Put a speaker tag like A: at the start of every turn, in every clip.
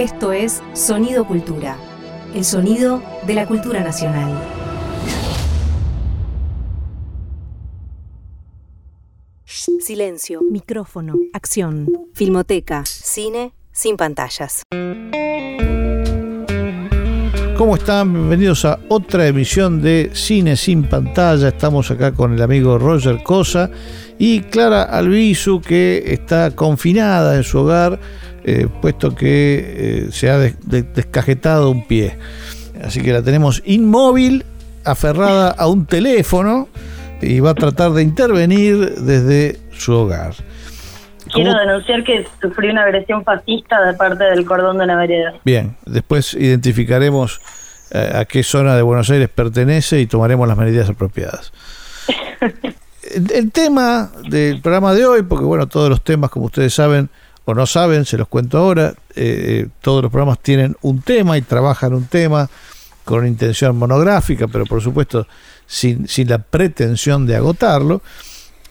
A: Esto es Sonido Cultura, el sonido de la cultura nacional. Silencio, micrófono, acción, filmoteca, cine sin pantallas.
B: ¿Cómo están? Bienvenidos a otra emisión de Cine sin pantalla. Estamos acá con el amigo Roger Cosa y Clara Albizu, que está confinada en su hogar, eh, puesto que eh, se ha descajetado un pie. Así que la tenemos inmóvil, aferrada a un teléfono y va a tratar de intervenir desde su hogar.
C: Quiero denunciar que sufrí una agresión fascista de parte del cordón de la vereda.
B: Bien, después identificaremos eh, a qué zona de Buenos Aires pertenece y tomaremos las medidas apropiadas. el, tema del programa de hoy, porque bueno, todos los temas, como ustedes saben o no saben, se los cuento ahora, eh, todos los programas tienen un tema y trabajan un tema con intención monográfica, pero por supuesto sin, sin la pretensión de agotarlo,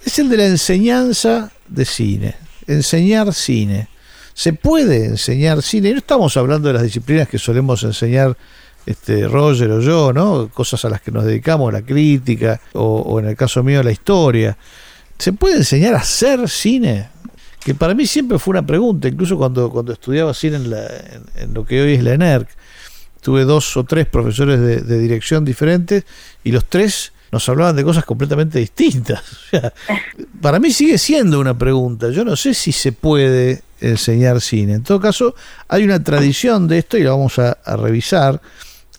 B: es el de la enseñanza de cine enseñar cine. Se puede enseñar cine, no estamos hablando de las disciplinas que solemos enseñar este, Roger o yo, ¿no? Cosas a las que nos dedicamos, la crítica, o, en el caso mío, la historia. ¿Se puede enseñar a hacer cine? Que para mí siempre fue una pregunta, incluso cuando, cuando estudiaba cine en, la, en, lo que hoy es la ENERC. Tuve dos o tres profesores de, dirección diferentes y los tres nos hablaban de cosas completamente distintas. para mí sigue siendo una pregunta. Yo no sé si se puede enseñar cine. En todo caso, hay una tradición de esto y la vamos a, revisar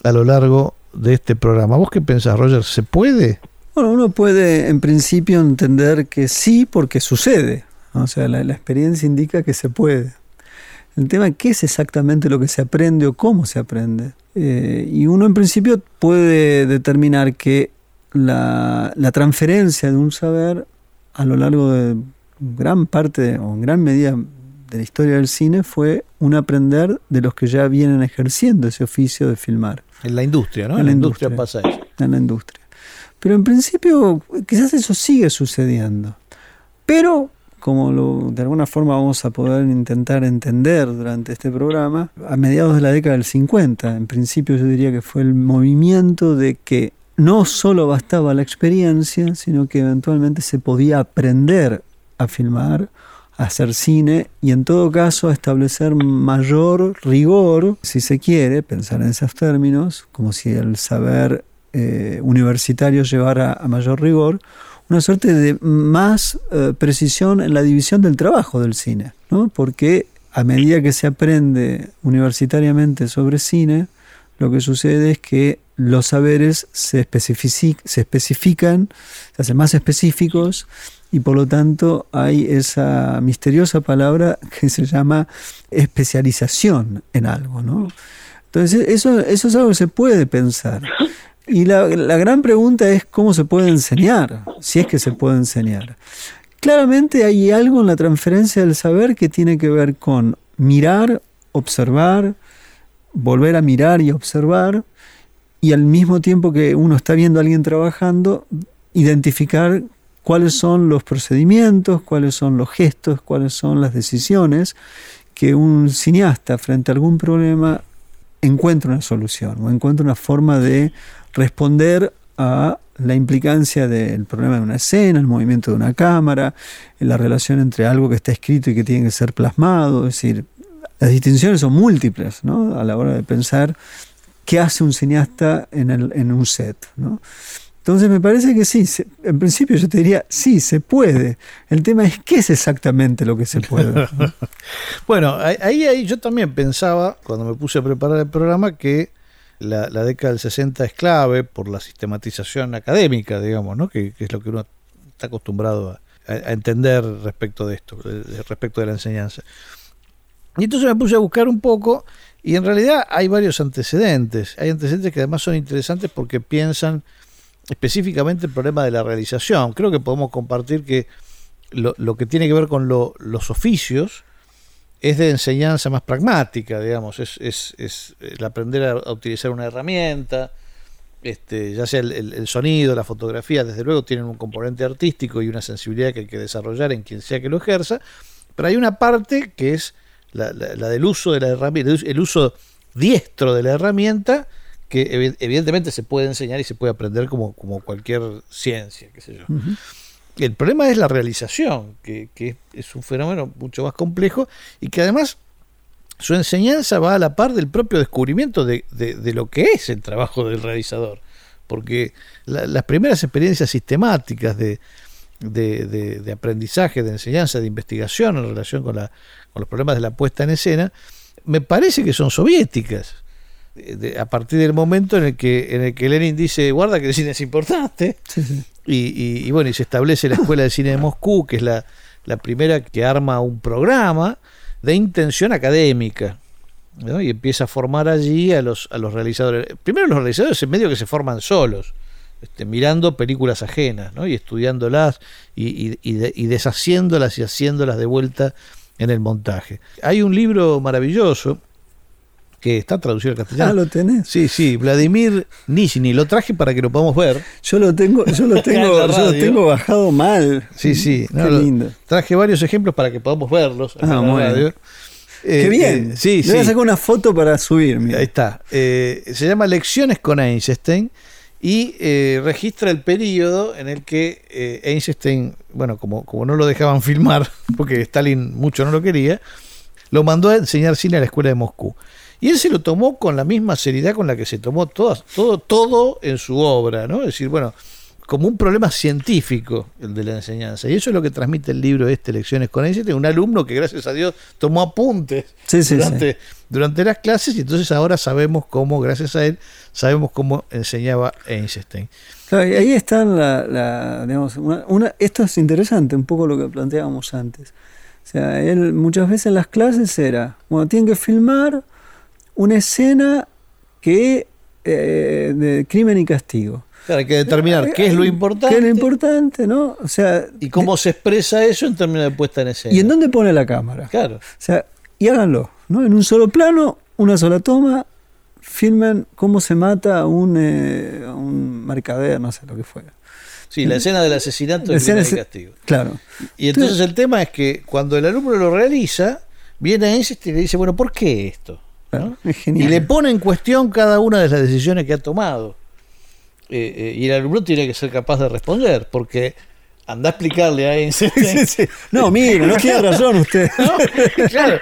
B: a lo largo de este programa. ¿Vos qué pensás, Roger? ¿Se puede?
D: Bueno, uno puede en principio entender que sí porque sucede. O sea, la, experiencia indica que se puede. El tema es qué es exactamente lo que se aprende o cómo se aprende. Eh, y uno en principio puede determinar que la, transferencia de un saber a lo largo de gran parte o en gran medida de la historia del cine fue un aprender de los que ya vienen ejerciendo ese oficio de filmar.
B: En la industria, ¿no? En, la industria, pasa eso.
D: En la industria. Pero en principio quizás eso sigue sucediendo. Pero, como lo, de alguna forma vamos a poder intentar entender durante este programa, a mediados de la década del 50, en principio yo diría que fue el movimiento de que no solo bastaba la experiencia, sino que eventualmente se podía aprender a filmar, a hacer cine y en todo caso a establecer mayor rigor, si se quiere, pensar en esos términos, como si el saber eh, universitario llevara a mayor rigor, una suerte de más eh, precisión en la división del trabajo del cine, ¿no? porque a medida que se aprende universitariamente sobre cine, lo que sucede es que los saberes se, se especifican, se hacen más específicos y por lo tanto hay esa misteriosa palabra que se llama especialización en algo. ¿no? Entonces eso, eso es algo que se puede pensar. Y la, gran pregunta es cómo se puede enseñar, si es que se puede enseñar. Claramente hay algo en la transferencia del saber que tiene que ver con mirar, observar, volver a mirar y observar, y al mismo tiempo que uno está viendo a alguien trabajando, identificar cuáles son los procedimientos, cuáles son los gestos, cuáles son las decisiones que un cineasta frente a algún problema encuentra una solución o encuentra una forma de responder a la implicancia del problema de una escena, el movimiento de una cámara, la relación entre algo que está escrito y que tiene que ser plasmado, es decir, las distinciones son múltiples ¿no? a la hora de pensar qué hace un cineasta en, el, en un set. ¿no? Entonces me parece que sí, en principio yo te diría, sí, se puede. El tema es qué es exactamente lo que se puede.
B: bueno, ahí, ahí yo también pensaba, cuando me puse a preparar el programa, que la, década del 60 es clave por la sistematización académica, digamos, ¿no? que, es lo que uno está acostumbrado a, entender respecto de esto, respecto de la enseñanza. Y entonces me puse a buscar un poco y en realidad hay varios antecedentes. Hay antecedentes que además son interesantes porque piensan específicamente el problema de la realización. Creo que podemos compartir que lo, que tiene que ver con los oficios es de enseñanza más pragmática, digamos, es, es, el aprender a, utilizar una herramienta, este, ya sea el, sonido, la fotografía, desde luego tienen un componente artístico y una sensibilidad que hay que desarrollar en quien sea que lo ejerza, pero hay una parte que es la, la, del uso de la herramienta, el uso diestro de la herramienta, que evidentemente se puede enseñar y se puede aprender como, como cualquier ciencia, qué sé yo. El problema es la realización, que, es un fenómeno mucho más complejo y que además su enseñanza va a la par del propio descubrimiento de, de, lo que es el trabajo del realizador. Porque las primeras experiencias sistemáticas de, de, aprendizaje, de enseñanza, de investigación en relación con, la, los problemas de la puesta en escena, me parece que son soviéticas. a partir del momento en el que en el que Lenin dice guarda que el cine es importante Y, y, bueno y se establece la escuela de cine de Moscú que es la, la primera que arma un programa de intención académica y empieza a formar allí a los, a los realizadores. Primero los realizadores en medio que se forman solos, este, mirando películas ajenas ¿no? y estudiándolas y, y, y, deshaciéndolas y haciéndolas de vuelta en el montaje. Hay un libro maravilloso que está traducido al castellano.
D: Ah, ¿lo tenés?
B: Sí, sí, Vladimir Nishny, lo traje para que lo podamos ver.
D: Yo lo tengo, yo lo tengo, yo lo tengo bajado mal.
B: Sí, sí,
D: Qué lindo.
B: Traje varios ejemplos para que podamos verlos
D: ah, en la radio. Qué eh, bien.
B: Eh, sí,
D: Le voy a sacar una foto para subir.
B: Ahí está. Eh, se llama Lecciones con Einstein y registra el periodo en el que Einstein, bueno, como, como no lo dejaban filmar, porque Stalin mucho no lo quería, lo mandó a enseñar cine a la escuela de Moscú. Y él se lo tomó con la misma seriedad con la que se tomó todo, todo, todo en su obra, ¿no? Es decir, bueno, como un problema científico el de la enseñanza. Y eso es lo que transmite el libro este, Lecciones con Einstein, un alumno que gracias a Dios tomó apuntes durante, durante las clases y entonces ahora sabemos cómo, gracias a él, sabemos cómo enseñaba Einstein.
D: ahí está la, digamos, una, esto es interesante, un poco lo que planteábamos antes. O sea, él muchas veces en las clases era, bueno, tienen que filmar una escena que eh, de crimen y castigo.
B: Claro, hay que determinar qué es lo importante.
D: ¿Qué es lo importante, no? O sea,
B: y cómo se expresa eso en términos de puesta en escena.
D: ¿Y en dónde pone la cámara?
B: Claro.
D: O sea, y háganlo, ¿no? En un solo plano, una sola toma, filmen cómo se mata a un, eh, un mercader, no sé lo que fuera.
B: Sí, la escena del asesinato de crimen y castigo.
D: Claro.
B: Y entonces el tema es que cuando el alumno lo realiza, viene a ese y le dice, bueno, ¿por qué esto? Y le pone en cuestión cada una de las decisiones que ha tomado. Eh, eh, y el alumno tiene que ser capaz de responder, porque anda a explicarle a Einstein.
D: No, mire, no tiene razón usted.
B: Claro,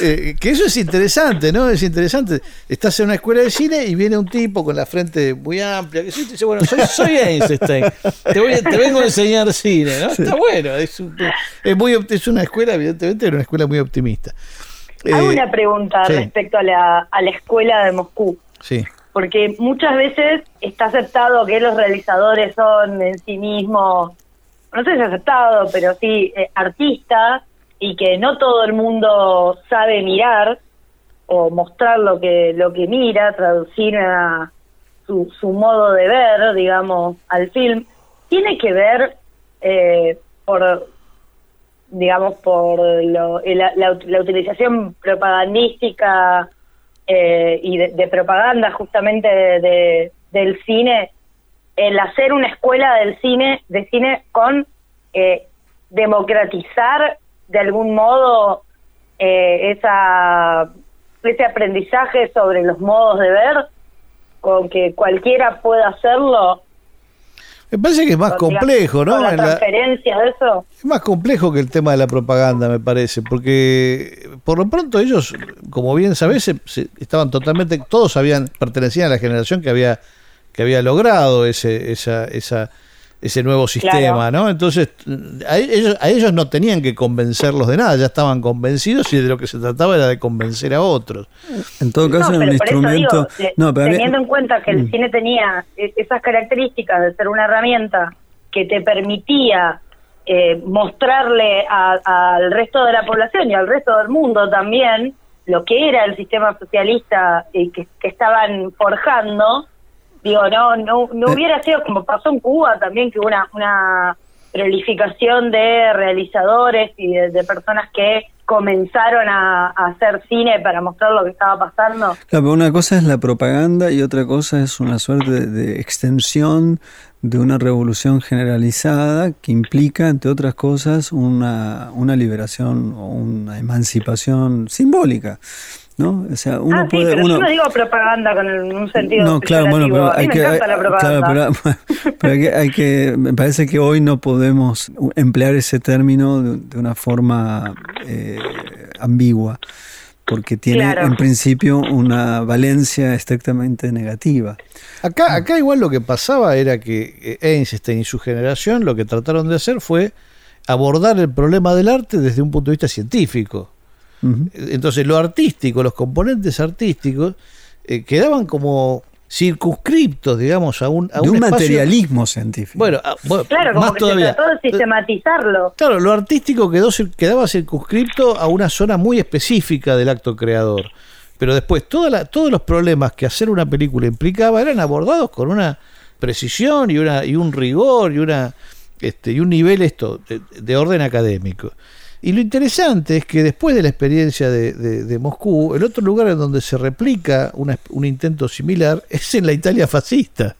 B: eh, que eso es interesante, ¿no? Es interesante. Estás en una escuela de cine y viene un tipo con la frente muy amplia, que dice, bueno, soy, Einstein, te, voy, te, vengo a enseñar cine, ¿no? Está bueno, es, es, muy, es una escuela, evidentemente, una escuela muy optimista.
C: Hago una pregunta respecto a la, a la escuela de Moscú.
B: Sí.
C: Porque muchas veces está aceptado que los realizadores son en sí mismos, no sé si aceptado, pero sí eh, artistas y que no todo el mundo sabe mirar o mostrar lo que lo que mira, traducir a su, su modo de ver, digamos, al film. Tiene que ver eh, por digamos, por lo, la, utilización propagandística eh, y de, propaganda justamente de, del cine, el hacer una escuela del cine, de cine con eh, democratizar de algún modo eh, esa ese aprendizaje sobre los modos de ver, con que cualquiera pueda hacerlo,
B: me parece que es más complejo, ¿no?
C: La transferencia de eso.
B: Es más complejo que el tema de la propaganda, me parece, porque por lo pronto ellos, como bien sabés, estaban totalmente, todos habían pertenecían a la generación que había que había logrado ese, esa, esa ese nuevo sistema, ¿no? Entonces, a ellos, a ellos no tenían que convencerlos de nada, ya estaban convencidos y de lo que se trataba era de convencer a otros.
D: En todo caso, un instrumento...
C: teniendo en cuenta que el mm. cine tenía e-, esas características de ser una herramienta que te permitía eh, mostrarle al resto de la población y al resto del mundo también lo que era el sistema socialista y que estaban forjando, Digo, no, no, no eh. hubiera sido como pasó en Cuba también, que hubo una, una prolificación de realizadores y de, personas que comenzaron a, a hacer cine para mostrar lo que estaba pasando.
D: Claro, pero una cosa es la propaganda y otra cosa es una suerte de, de extensión de una revolución generalizada que implica, entre otras cosas, una, una liberación o una emancipación simbólica. ¿No? O sea, uno
C: ah, sí,
D: puede,
C: pero
D: uno,
C: yo no digo propaganda con el- un sentido
D: no, claro, bueno, pero hay
C: me
D: que, hay-
C: propaganda.
D: claro, pero, pero hay que, hay que- me parece que hoy no podemos emplear ese término de, de una forma eh, ambigua, porque tiene
C: Claro.
D: en principio una valencia estrictamente negativa.
B: Acá, acá igual lo que pasaba era que eh, Einstein y su generación lo que trataron de hacer fue abordar el problema del arte desde un punto de vista científico. Entonces lo artístico, los componentes artísticos, eh, quedaban como circunscriptos, digamos, a un, a
D: de un
B: espacio-
D: materialismo científico.
B: Bueno, a- bueno,
C: Claro, como
B: más
C: que
B: todavía.
C: se trató de sistematizarlo.
B: Claro, lo artístico quedó, quedaba circunscripto a una zona muy específica del acto creador. Pero después toda la- todos los problemas que hacer una película implicaba eran abordados con una precisión y, una, y un rigor y, una, este, y un nivel esto de, de orden académico. Y lo interesante es que después de la experiencia de, de- de Moscú, el otro lugar en donde se replica un intento similar es en la Italia fascista.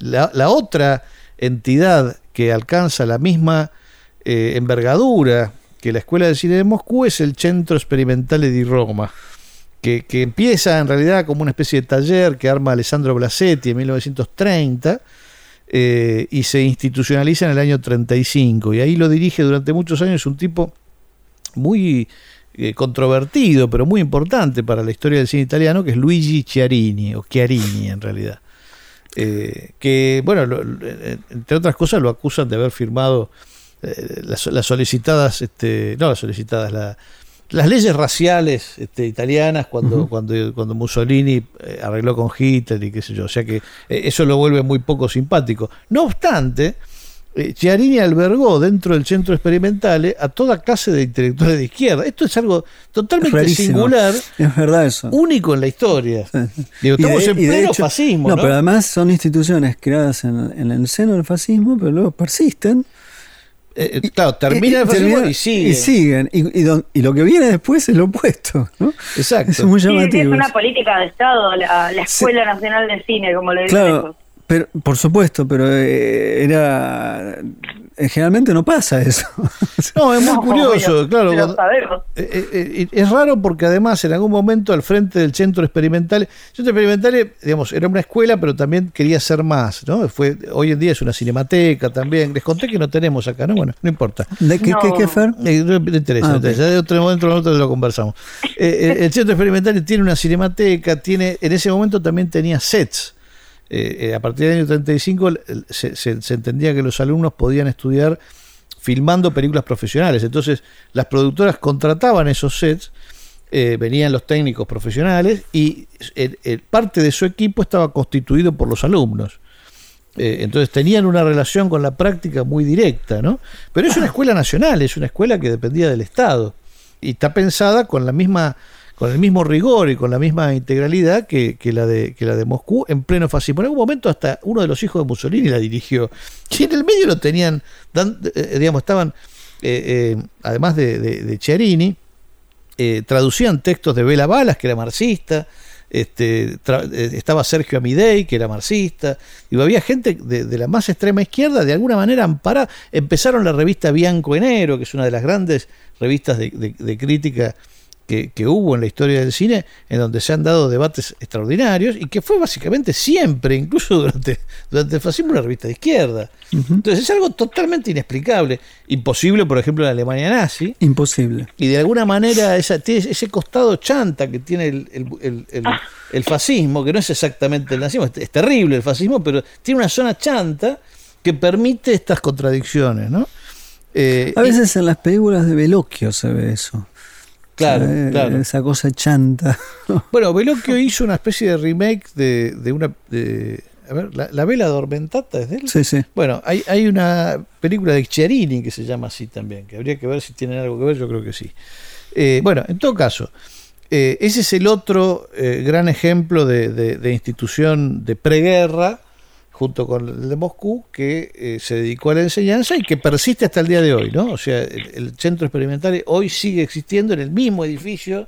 B: La, otra entidad que alcanza la misma eh, envergadura que la Escuela de Cine de Moscú es el Centro Sperimentale di Roma, que empieza en realidad como una especie de taller que arma Alessandro Blasetti en 1930 eh, y se institucionaliza en el año 35. Y ahí lo dirige durante muchos años un tipo muy eh, controvertido, pero muy importante para la historia del cine italiano, que es Luigi Chiarini, o Chiarini en realidad. Eh, que, bueno, lo- entre otras cosas lo acusan de haber firmado las, las solicitadas, este, no las solicitadas, la- las leyes raciales este, italianas cuando, cuando, cuando Mussolini eh, arregló con Hitler y qué sé yo. O sea que eh, eso lo vuelve muy poco simpático. No obstante, eh, Chiarini albergó dentro del centro experimental a toda clase de intelectuales de izquierda. Esto es algo totalmente
D: Rarísimo.
B: singular,
D: Es verdad eso.
B: único en la historia. Digo,
D: Y de-
B: estamos en pleno
D: hecho-
B: fascismo.
D: No,
B: ¿no?
D: pero además son instituciones creadas en, en el seno del fascismo, pero luego persisten.
B: Eh, eh, claro, termina
D: Y-
B: el fascismo
D: termina-
B: y sigue.
D: Y siguen. Y, y don- y lo que viene después es lo opuesto. ¿no?
B: Exacto.
D: Es muy
C: Sí, sí, es
D: llamativo.
C: una política de Estado, la, la Escuela Nacional de Cine, como le dicen
D: Claro,
C: ellos.
D: Pero, por supuesto, pero eh, era. eh, Generalmente no pasa eso.
B: No, es muy
C: No,
B: curioso, claro. Cuando- eh, eh, eh, es raro porque además en algún momento al frente del centro experimental, el centro experimental, digamos, era una escuela, pero también quería ser más, ¿no? Fue, hoy en día es una cinemateca también. Les conté que no tenemos acá, ¿no? Bueno, no importa.
D: ¿De qué,
C: No.
D: qué, qué, Fer?
B: Eh, no me interesa,
D: Ah,
B: de otro momento nosotros lo conversamos. El centro experimental tiene una cinemateca, tiene, en ese momento también tenía sets. Eh, eh, a partir del año 35 el- el- se, se- entendía que los alumnos podían estudiar filmando películas profesionales. Entonces las productoras contrataban esos sets, eh, venían los técnicos profesionales y parte de su equipo estaba constituido por los alumnos. Entonces tenían una relación con la práctica muy directa, ¿no? Pero es una escuela nacional, es una escuela que dependía del Estado y está pensada con la misma con el mismo rigor y con la misma integralidad que, la de Moscú en pleno fascismo. En algún momento hasta uno de los hijos de Mussolini la dirigió. Y en el medio lo tenían, dan- eh, digamos, estaban, eh, eh, además de, de, Chiarini, eh, traducían textos de Bela Balas, que era marxista, este, eh, estaba Sergio Amidei, que era marxista, y había gente de, la más extrema izquierda, de alguna manera amparada. Empezaron la revista Bianco Enero, que es una de las grandes revistas de crítica que, que hubo en la historia del cine, en donde se han dado debates extraordinarios, y que fue básicamente siempre, incluso durante, durante el fascismo, una revista de izquierda. Entonces es algo totalmente inexplicable, imposible, por ejemplo, en la Alemania nazi,
D: Imposible.
B: y de alguna manera esa, tiene ese costado chanta que tiene el, el- el- el- el fascismo, que no es exactamente el nazismo, es, es terrible el fascismo, pero tiene una zona chanta que permite estas contradicciones, ¿no? Eh,
D: A veces en las películas de Veloquio se ve eso.
B: Claro,
D: Eh,
B: claro.
D: Esa cosa chanta.
B: Bueno, Veloquio hizo una especie de remake de, de una... de- a ver, la, la vela adormentata es de él.
D: sí, sí.
B: Bueno, hay, hay una película de Chiarini que se llama así también, que habría que ver si tienen algo que ver, yo creo que sí. Eh, bueno, en todo caso, eh, ese es el otro gran ejemplo de- de institución de preguerra, junto con el de Moscú, que eh, se dedicó a la enseñanza y que persiste hasta el día de hoy, ¿no? O sea, el, el centro experimental hoy sigue existiendo en el mismo edificio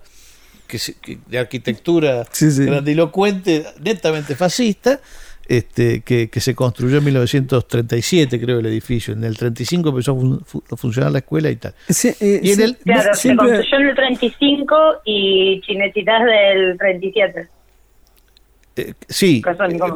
B: que, se- que de arquitectura
D: Sí, sí.
B: grandilocuente, netamente fascista, este, que, que se construyó en 1937, creo, el edificio. En el 35 empezó a, fun- fu- a funcionar la escuela y tal.
D: Sí, eh,
B: Y en
D: sí,
B: el-
C: Claro,
D: siempre-
C: se construyó en el 35 y Chinetitas del 37.
B: Eh, sí,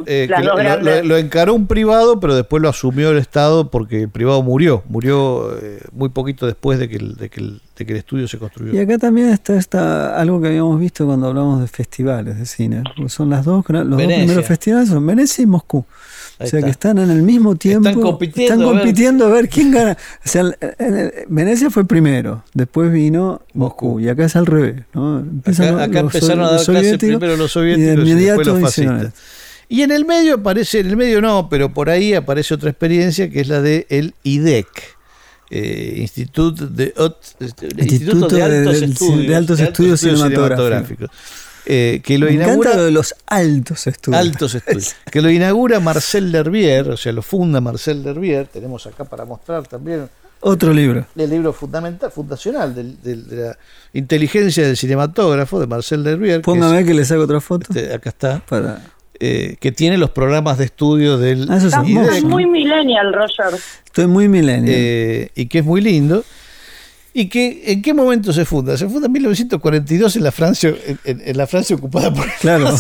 B: eh,
C: dos
B: lo,
C: grandes.
B: lo- lo encaró un privado, pero después lo asumió el Estado porque el privado murió. Murió eh, muy poquito después de que, el, de, que el, de que el estudio se construyó.
D: Y acá también está, está algo que habíamos visto cuando hablamos de festivales de cine. porque Son las dos, los
B: Venecia.
D: dos primeros festivales son Venecia y Moscú.
B: Ahí
D: o sea
B: está.
D: que están en el mismo tiempo.
B: compitiendo
D: están
B: a ver-
D: compitiendo a ver quién gana. O sea, en- en- Venecia fue primero, después vino Moscú, y acá es al revés. ¿no? Empiezan
B: Acá,
D: los-
B: acá
D: los
B: empezaron a dar clases
D: soviéticos,
B: primero los
D: y de
B: soviéticos y, después los fascistas. Y en el medio aparece, en el medio no, pero por ahí aparece otra experiencia que es la de el IDEC. eh, Instituto de, Instituto Altos
D: de-
B: Estudios,
D: de Altos Estudios Cinematográficos.
B: Eh, que lo
D: Me encanta
B: inaugura
D: lo de los altos estudios.
B: Altos Estudios, que lo inaugura Marcel Lervier, o sea, lo funda Marcel Lervier, tenemos acá para mostrar también
D: Otro libro.
B: el libro fundamental, fundacional del- del- de la inteligencia del cinematógrafo de Marcel Lervier, que
D: Póngame que le saco otra foto.
B: es- este, acá está,
D: Para...
B: eh, que tiene los programas de estudio del
D: Ah, eso es
C: Estás muy millennial, Roger.
D: Estoy muy millennial.
B: eh, y que es muy lindo. ¿Y que en qué momento se funda? Se funda en 1942 en la Francia, en, la Francia ocupada por el
D: Claro.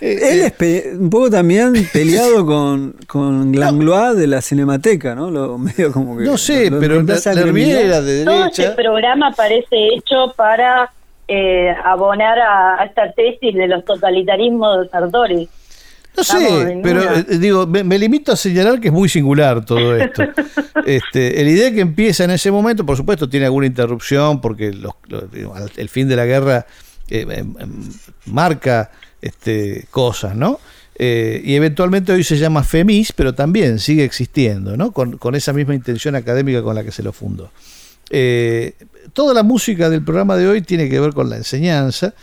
D: Él es un poco también peleado con, con Langlois de la Cinemateca, ¿no? Lo, medio como que
B: no sé,
D: lo- lo
B: pero
D: reemplaza a
B: Lervier
D: Gremillet.
B: era de
C: Todo este
B: derecha.
C: programa parece hecho para eh, abonar a, a esta tesis de los totalitarismos de Sartori.
B: No sé, pero eh, digo, me, me limito a señalar que es muy singular todo esto. este, el idea que empieza en ese momento, por supuesto, tiene alguna interrupción porque los- el fin de la guerra eh, em, em, marca este, cosas, ¿no? Eh, y eventualmente hoy se llama FEMIS, pero también sigue existiendo, ¿no? Con, con esa misma intención académica con la que se lo fundó. Toda la música del programa de hoy tiene que ver con la enseñanza.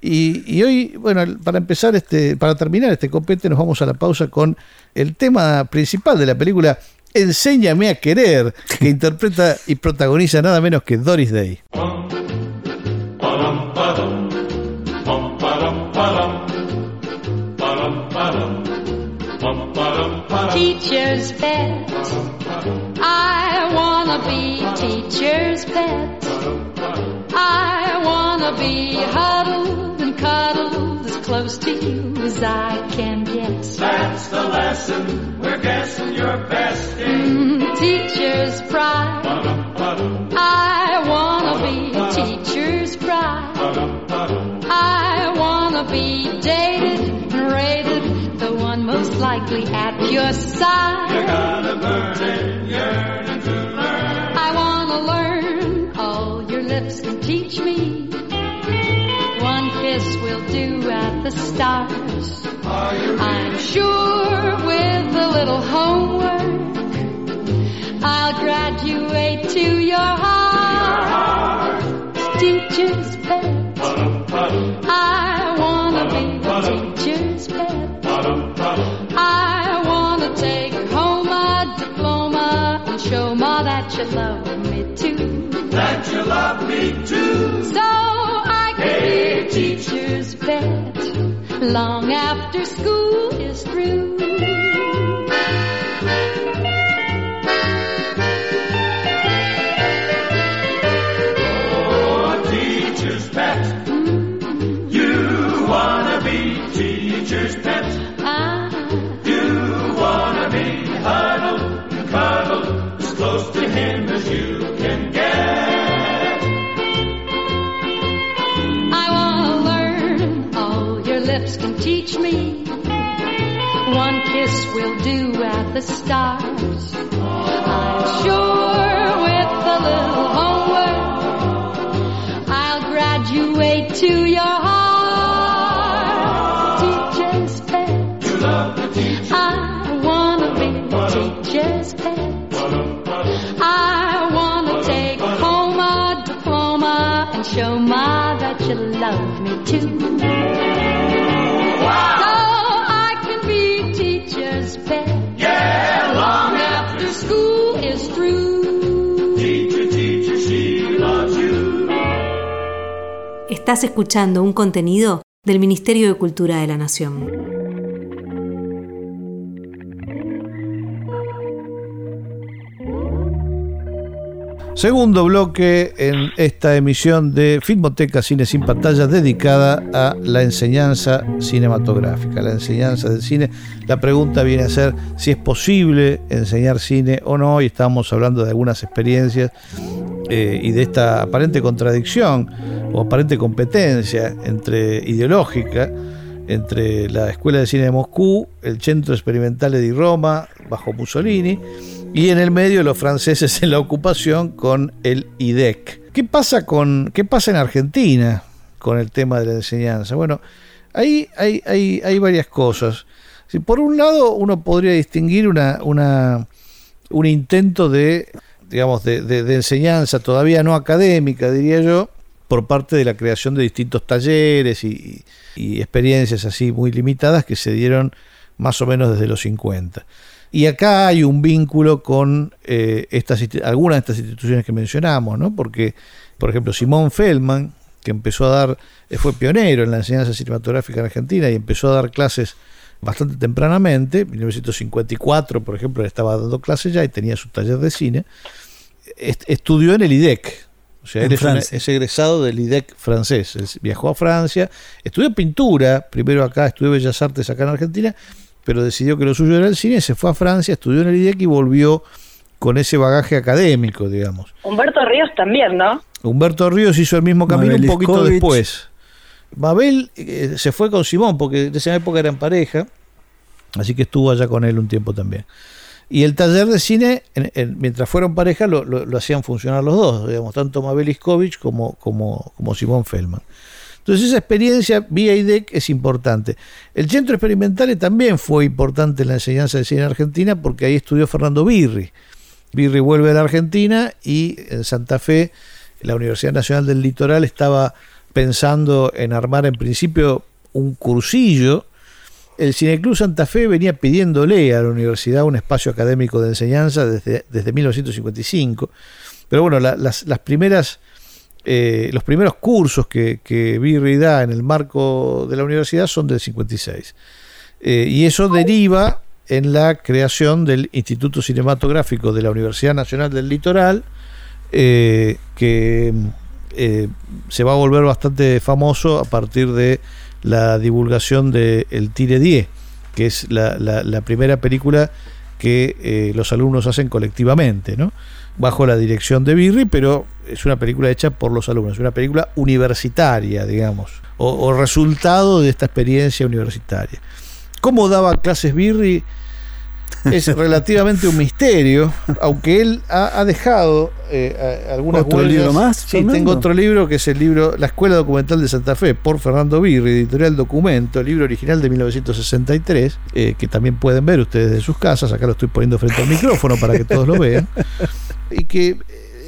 B: Y, hoy, bueno, para empezar, este, para terminar este copete, nos vamos a la pausa con el tema principal de la película Enséñame a querer, que interpreta y protagoniza nada menos que Doris Day.
E: Teacher's pet. I wanna be teacher's pet. I wanna be huddled and cuddled as close to you as I can get.
F: That's the lesson. We're guessing your best
E: Mm, teacher's pride. I wanna be teacher's pride. I wanna be dated and rated, the one most likely at your side. I lips can teach me. One kiss will do at the stars. I'm sure with a little homework, I'll graduate to your heart. Teacher's pet. I wanna be the teacher's pet. I wanna take home a diploma and show ma that you love.
F: That you love me too.
E: So I can be a teacher's pet long after school is through. Do at the stars. I'm sure with a little homework, I'll graduate to your heart. Teacher's pet.
F: You love the teacher.
E: I wanna be the teacher's pet. I wanna take home a diploma and show ma that you love me too.
A: Estás escuchando un contenido del Ministerio de Cultura de la Nación.
B: Segundo bloque en esta emisión de Filmoteca Cine sin pantalla dedicada a la enseñanza cinematográfica, la enseñanza del cine. La pregunta viene a ser si es posible enseñar cine o no, y estamos hablando de algunas experiencias eh, y de esta aparente contradicción o aparente competencia entre ideológica entre la Escuela de Cine de Moscú, el Centro Experimental di Roma, bajo Mussolini, y en el medio los franceses en la ocupación con el IDEC. ¿Qué pasa, con, qué pasa en Argentina con el tema de la enseñanza? Bueno, ahí hay, hay, hay varias cosas. Por un lado uno podría distinguir una, una, un intento de, digamos, de, de- de enseñanza todavía no académica, diría yo, por parte de la creación de distintos talleres y, y experiencias así muy limitadas que se dieron más o menos desde los 50. Y acá hay un vínculo con eh, estas, algunas de estas instituciones que mencionamos, ¿no? Porque, por ejemplo, Simón Feldman, que empezó a dar, eh, fue pionero en la enseñanza cinematográfica en Argentina y empezó a dar clases bastante tempranamente, en 1954, por ejemplo, él estaba dando clases ya y tenía su taller de cine, est- estudió en el IDEC. O sea, él es, una- es egresado del IDEC francés. Él viajó a Francia, estudió pintura, primero acá, estudió Bellas Artes acá en Argentina, pero decidió que lo suyo era el cine, se fue a Francia, estudió en el IDEC y volvió con ese bagaje académico, digamos.
C: Humberto Ríos también, ¿no?
B: Humberto Ríos hizo el mismo camino
D: Mabel
B: un poquito
D: Iscovich.
B: después. Mabel eh, se fue con Simón, porque en esa época eran pareja, así que estuvo allá con él un tiempo también. Y el taller de cine, en- en- mientras fueron pareja, lo, lo- hacían funcionar los dos, digamos, tanto Mabel Iscovich como, como, Simón Feldman. Entonces esa experiencia vía es importante. El Centro Experimental también fue importante en la enseñanza de cine en Argentina porque ahí estudió Fernando Birri. Birri vuelve a la Argentina y en Santa Fe la Universidad Nacional del Litoral estaba pensando en armar en principio un cursillo. El Cineclub Santa Fe venía pidiéndole a la universidad un espacio académico de enseñanza desde, desde 1955. Pero bueno, la- las, las primeras, eh, los primeros cursos que, que da en el marco de la universidad son del 56. Eh, y eso deriva en la creación del Instituto Cinematográfico de la Universidad Nacional del Litoral, eh, que eh, se va a volver bastante famoso a partir de la divulgación de El Tire 10, que es la, primera película que eh, los alumnos hacen colectivamente, bajo la dirección de Birri, pero es una película hecha por los alumnos, es una película universitaria, digamos, o, o resultado de esta experiencia universitaria. ¿Cómo daba clases Birri? Es relativamente un misterio, aunque él ha, ha dejado eh, a- algunas
D: ¿Otro libro más,
B: Sí,
D: Fernando?
B: tengo otro libro que es el libro La Escuela Documental de Santa Fe por Fernando Birri, editorial Documento, libro original de 1963, eh, que también pueden ver ustedes de sus casas. Acá lo estoy poniendo frente al micrófono para que todos lo vean. Y que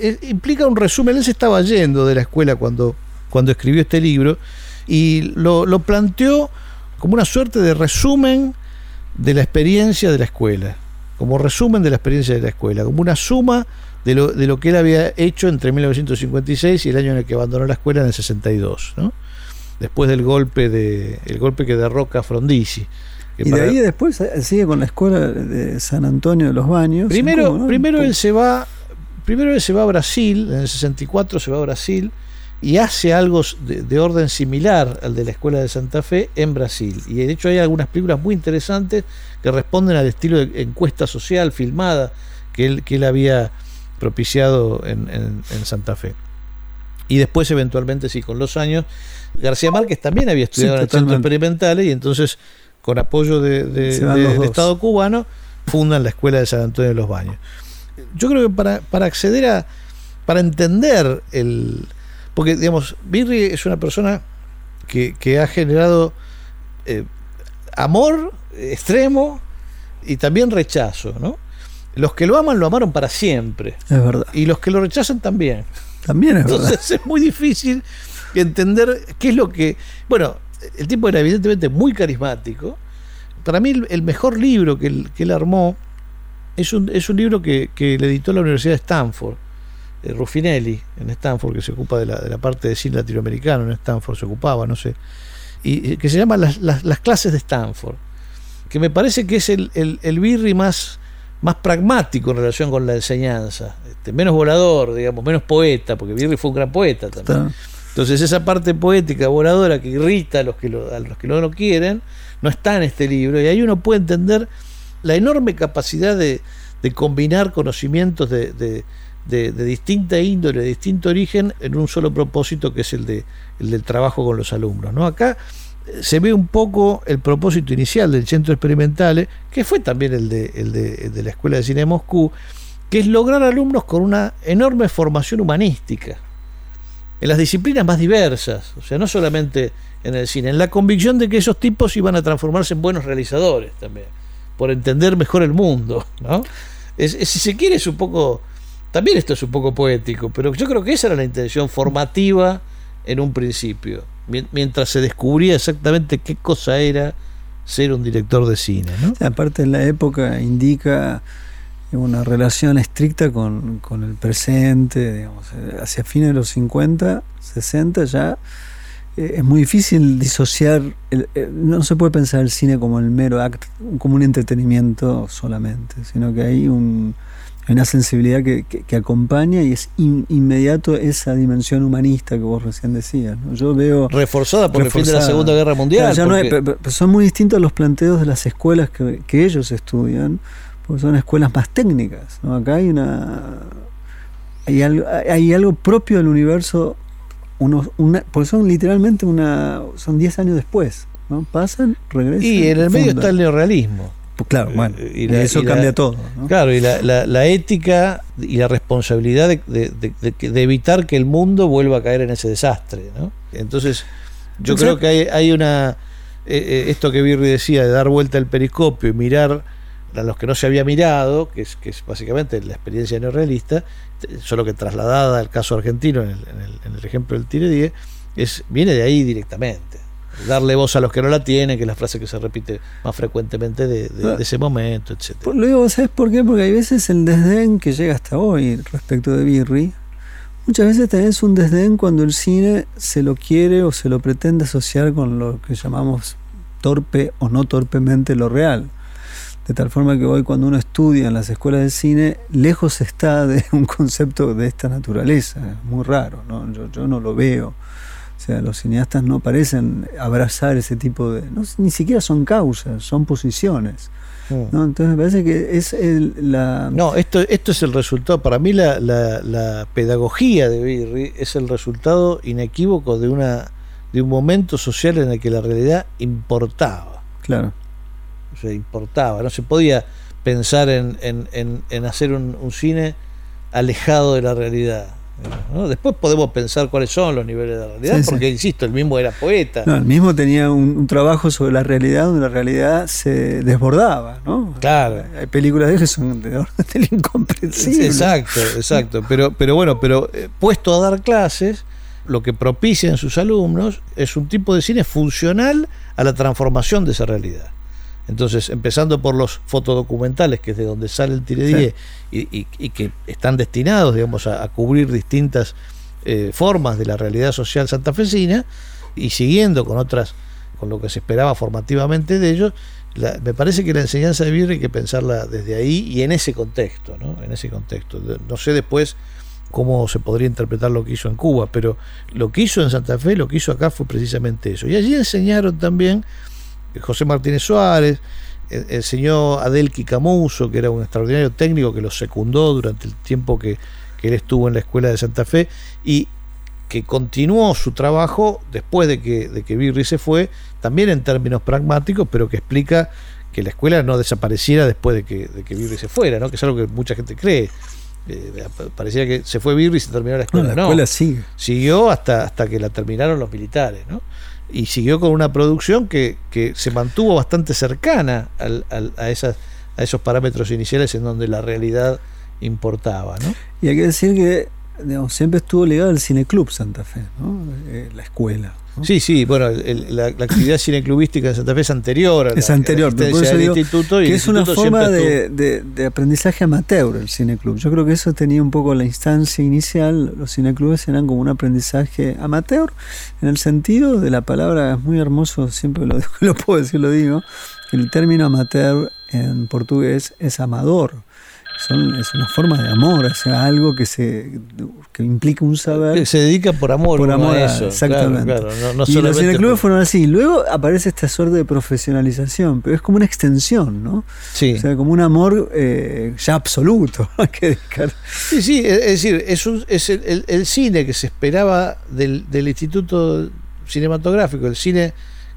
B: eh, implica un resumen. Él se estaba yendo de la escuela cuando, cuando escribió este libro y lo, lo planteó como una suerte de resumen de la experiencia de la escuela, como resumen de la experiencia de la escuela, como una suma de lo, de lo que él había hecho entre 1956 y el año en el que abandonó la escuela en el 62, ¿no? después del golpe de el golpe que derroca a Frondizi. que
D: Y de ahí después sigue con la escuela de San Antonio de los Baños.
B: primero, primero él se va, primero él se va a Brasil, en el 64 se va a Brasil y hace algo de, de orden similar al de la escuela de Santa Fe en Brasil. Y de hecho hay algunas películas muy interesantes que responden al estilo de encuesta social filmada que él, que él había propiciado en, en- en Santa Fe. Y después, eventualmente, sí, con los años, García Márquez también había estudiado en el Centro. Experimental y entonces, con apoyo de, del. Estado cubano, fundan la Escuela de San Antonio de los Baños. Yo creo que para, para acceder a, para entender el... Porque, digamos, Birri es una persona que, que ha generado eh, amor extremo y también rechazo, ¿no? Los que lo aman lo amaron para siempre
D: Es verdad.
B: y los que lo rechazan también.
D: También es verdad.
B: Entonces es muy difícil entender qué es lo que... Bueno, el tipo era evidentemente muy carismático, para mí el, el mejor libro que él, que él armó es un, es un libro que, que le editó la Universidad de Stanford, Ruffinelli, en Stanford, que se ocupa de la, de la parte de cine latinoamericano, en Stanford se ocupaba, no sé, y eh, que se llama las, las, las clases de Stanford, que me parece que es el, el, el birri más, más pragmático en relación con la enseñanza, este, menos volador, digamos, menos poeta, porque Birri fue un gran poeta también.
D: Está.
B: Entonces esa parte poética, voladora, que irrita a los que, lo, a los que no lo quieren, no está en este libro. Y ahí uno puede entender la enorme capacidad de, de combinar conocimientos de, de, de- distinta índole, de distinto origen, en un solo propósito, que es el, de, el del trabajo con los alumnos. ¿no? Acá eh, se ve un poco el propósito inicial del centro experimental, que fue también el de, el de, la Escuela de Cine de Moscú, que es lograr alumnos con una enorme formación humanística en las disciplinas más diversas, o sea, no solamente en el cine, en la convicción de que esos tipos iban a transformarse en buenos realizadores también, por entender mejor el mundo, ¿no? Si se quiere es un poco, también esto es un poco poético, pero yo creo que esa era la intención formativa en un principio, mien- mientras se descubría exactamente qué cosa era ser un director de cine, ¿no?
D: Aparte en la época indica una relación estricta con, con el presente, hacia fines de los 50, 60 ya eh, es muy difícil disociar, eh, no se puede pensar el cine como el mero acto, como un entretenimiento solamente, sino que hay un, hay una sensibilidad que, que- que acompaña y es in- inmediato esa dimensión humanista que vos recién decías. ¿no? Yo veo
B: Reforzada por el fin de la. Segunda Guerra Mundial.
D: Claro, ya no hay-
B: porque-
D: pe- pe- son muy distintos los planteos de las escuelas que, que ellos estudian, porque son escuelas más técnicas. ¿no? Acá hay una hay algo, hay algo propio del universo, unos, una, porque son literalmente una son 10 años después. ¿no? Pasan, regresan.
B: y en el medio
D: fundan.
B: está el neorrealismo.
D: Pues claro, bueno,
B: Eh, y
D: y
B: la-
D: eso
B: y la-
D: cambia todo. ¿no?
B: Claro, y la, la- la ética y la responsabilidad de, de- de- de que- de evitar que el mundo vuelva a caer en ese desastre. ¿no? Entonces, yo
D: Exacto.
B: creo que hay, hay una. eh, eh, esto que Birri decía, de dar vuelta el periscopio y mirar a los que no se había mirado, que es, que es básicamente la experiencia neorrealista, t- solo que trasladada al caso argentino en el, en el- en el ejemplo del Tire 10, es, viene de ahí directamente. Darle voz a los que no la tienen, que es la frase que se repite más frecuentemente de, de- de ese momento, etcétera.
D: Por- Luego, ¿sabes por qué? Porque hay veces el desdén que llega hasta hoy respecto de Birri, muchas veces también es un desdén cuando el cine se lo quiere o se lo pretende asociar con lo que llamamos torpe o no torpemente lo real. De tal forma que hoy cuando uno estudia en las escuelas de cine, lejos está de un concepto de esta naturaleza. Es muy raro, ¿no? Yo, yo no lo veo. Sea, los cineastas no parecen abrazar ese tipo de... no, ni siquiera son causas, son posiciones.
B: Mm.
D: ¿no? Entonces me parece que es el, la...
B: No, esto, esto es el resultado. Para mí la, la- la pedagogía de Birri es el resultado inequívoco de una de un momento social en el que la realidad importaba.
D: Claro.
B: O sea, importaba. No se podía pensar en, en- en- en hacer un, un cine alejado de la realidad. ¿No? Después podemos pensar cuáles son los niveles de realidad,
D: Sí, sí.
B: porque, insisto, el mismo era poeta.
D: No, el mismo tenía un, un trabajo sobre la realidad donde la realidad se desbordaba, ¿no?
B: Claro.
D: Hay películas de que son de orden del incomprensible.
B: Exacto, exacto. Pero, pero bueno, pero eh, puesto a dar clases, lo que propicia en sus alumnos es un tipo de cine funcional a la transformación de esa realidad. Entonces, empezando por los fotodocumentales, que es de donde sale el Tire
D: Sí.
B: 10, y, y- y que están destinados, digamos, a, a cubrir distintas eh, formas de la realidad social santafesina, y siguiendo con otras, con lo que se esperaba formativamente de ellos, la- me parece que la enseñanza de Birri hay que pensarla desde ahí y en ese contexto, ¿no? En ese contexto. No sé después cómo se podría interpretar lo que hizo en Cuba, pero lo que hizo en Santa Fe, lo que hizo acá fue precisamente eso. Y allí enseñaron también José Martínez Suárez, enseñó a Delqui Camuso, que era un extraordinario técnico que lo secundó durante el tiempo que, que él estuvo en la escuela de Santa Fe y que continuó su trabajo después de que, de que Birri se fue, también en términos pragmáticos, pero que explica que la escuela no desapareciera después de que, de que Birri se fuera, ¿no? que es algo que mucha gente cree. Eh, pareciera que se fue Birri y se terminó la
D: No,
B: escuela.
D: la
B: No,
D: escuela sigue.
B: siguió hasta, hasta que la terminaron los militares, ¿no? Y siguió con una producción que, que se mantuvo bastante cercana al- al- a, esas, a esos parámetros iniciales en donde la realidad importaba, ¿no?
D: Y hay que decir que digamos, siempre estuvo ligado al Cineclub Santa Fe, ¿no? Eh, la escuela. ¿no?
B: Sí, sí, bueno, el- la, la actividad cineclubística de Santa Fe es anterior a la,
D: Es anterior,
B: a la
D: pero por eso digo
B: instituto y
D: que es una forma de, de- de aprendizaje amateur el cineclub. Yo creo que eso tenía un poco la instancia inicial. Los cineclubes eran como un aprendizaje amateur, en el sentido de la palabra, es muy hermoso, siempre lo, lo puedo decir, lo digo, que el término amateur en portugués es amador. Son, es una forma de amor, o sea, algo que se que implica un saber
B: que se dedica por amor,
D: por amor
B: a eso.
D: exactamente.
B: Claro, claro, no, no
D: y los cineclubes
B: por-
D: fueron así. Luego aparece esta suerte de profesionalización, pero es como una extensión, ¿no?
B: Sí.
D: O sea, como un amor eh, ya absoluto. Que dedicar.
B: Sí, sí, es es decir, es, un- es el, el- el cine que se esperaba del, del Instituto Cinematográfico, el cine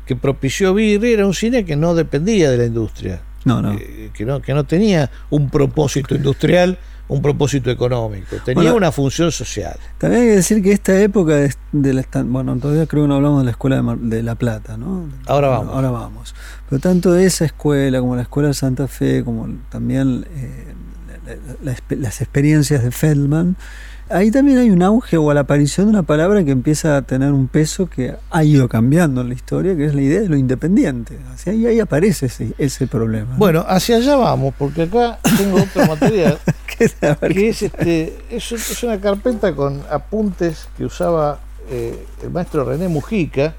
B: que propició Birri, era un cine que no dependía de la industria,
D: No, no.
B: eh, que, no, que no tenía un propósito industrial, un propósito económico, tenía
D: Bueno,
B: una función social.
D: También hay que decir que esta época de, de la bueno, todavía creo que no hablamos de la escuela de, Mar- de La Plata, ¿no?
B: Ahora vamos.
D: Ahora vamos. Pero tanto esa escuela como la escuela de Santa Fe, como también eh, la- la- las experiencias de Feldman, ahí también hay un auge o la aparición de una palabra que empieza a tener un peso que ha ido cambiando en la historia, que es la idea de lo independiente. Sea, ahí, ahí aparece ese, ese problema. ¿no?
B: Bueno, hacia allá vamos, porque acá tengo otro material
D: ¿Qué- a ver,
B: que es, este, es, un- es una carpeta con apuntes que usaba eh, el maestro René Mujica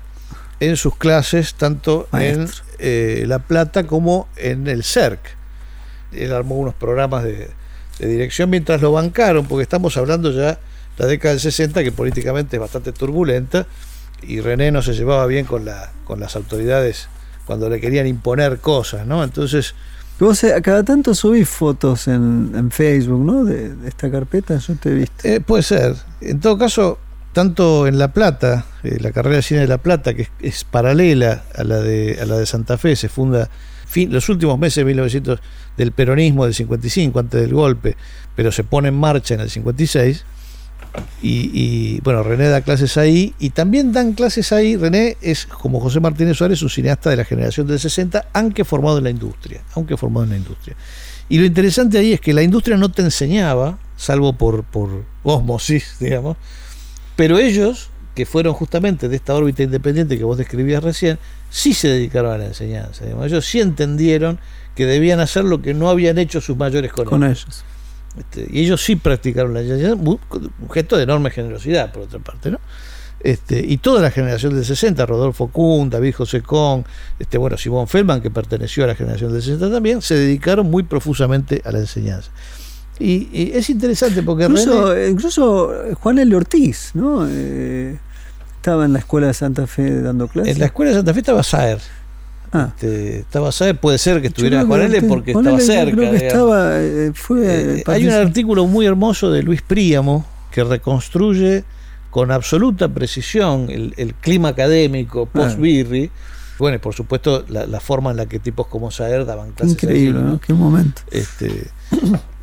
B: en sus clases, tanto
D: Maestro.
B: en eh, La Plata como en el CERC. Él armó unos programas de, de dirección mientras lo bancaron, porque estamos hablando ya la década del 60, que políticamente es bastante turbulenta, y René no se llevaba bien con, la, con las autoridades cuando le querían imponer cosas, ¿no? Entonces,
D: Vos eh, a cada tanto subís fotos en, en Facebook, ¿no? De, de esta carpeta, yo te he visto.
B: Eh, puede ser. En todo caso, tanto en La Plata, eh, la carrera de cine de La Plata, que es, es paralela a la de a la de Santa Fe, se funda fin, los últimos meses de 1900 del peronismo del 55, antes del golpe, pero se pone en marcha en el 56. Y, bueno, René da clases ahí y también dan clases ahí. René es, como José Martínez Suárez, un cineasta de la generación del 60, aunque formado en la industria. Aunque formado en la industria. Y lo interesante ahí es que la industria no te enseñaba, salvo por, por osmosis, digamos, pero ellos, que fueron justamente de esta órbita independiente que vos describías recién, sí se dedicaron a la enseñanza. digamos. Ellos sí entendieron que debían hacer lo que no habían hecho sus mayores
D: Con
B: colegas.
D: ellos.
B: Este, y ellos sí practicaron la enseñanza, un gesto de enorme generosidad, por otra parte, ¿no? Este, y toda la generación del 60, Rodolfo Kuhn, David José Con, este, bueno, Simón Feldman, que perteneció a la generación del 60 también, se dedicaron muy profusamente a la enseñanza. Y, y es interesante porque
D: Incluso,
B: René-
D: incluso Juan L. Ortiz, ¿no? Eh, estaba en la escuela de Santa Fe dando clases.
B: en la escuela de Santa Fe estaba Saer.
D: Ah.
B: Este, estaba Saer, puede ser que estuviera Juan L porque
D: Juan
B: estaba
D: L.
B: cerca.
D: Creo que estaba, eh, fue,
B: Eh, hay un artículo muy hermoso de Luis Príamo que reconstruye con absoluta precisión el, el clima académico post-Birri. Bueno, y por supuesto la, la forma en la que tipos como Saer daban clases.
D: increíble,
B: allí,
D: ¿no? Qué momento.
B: Este,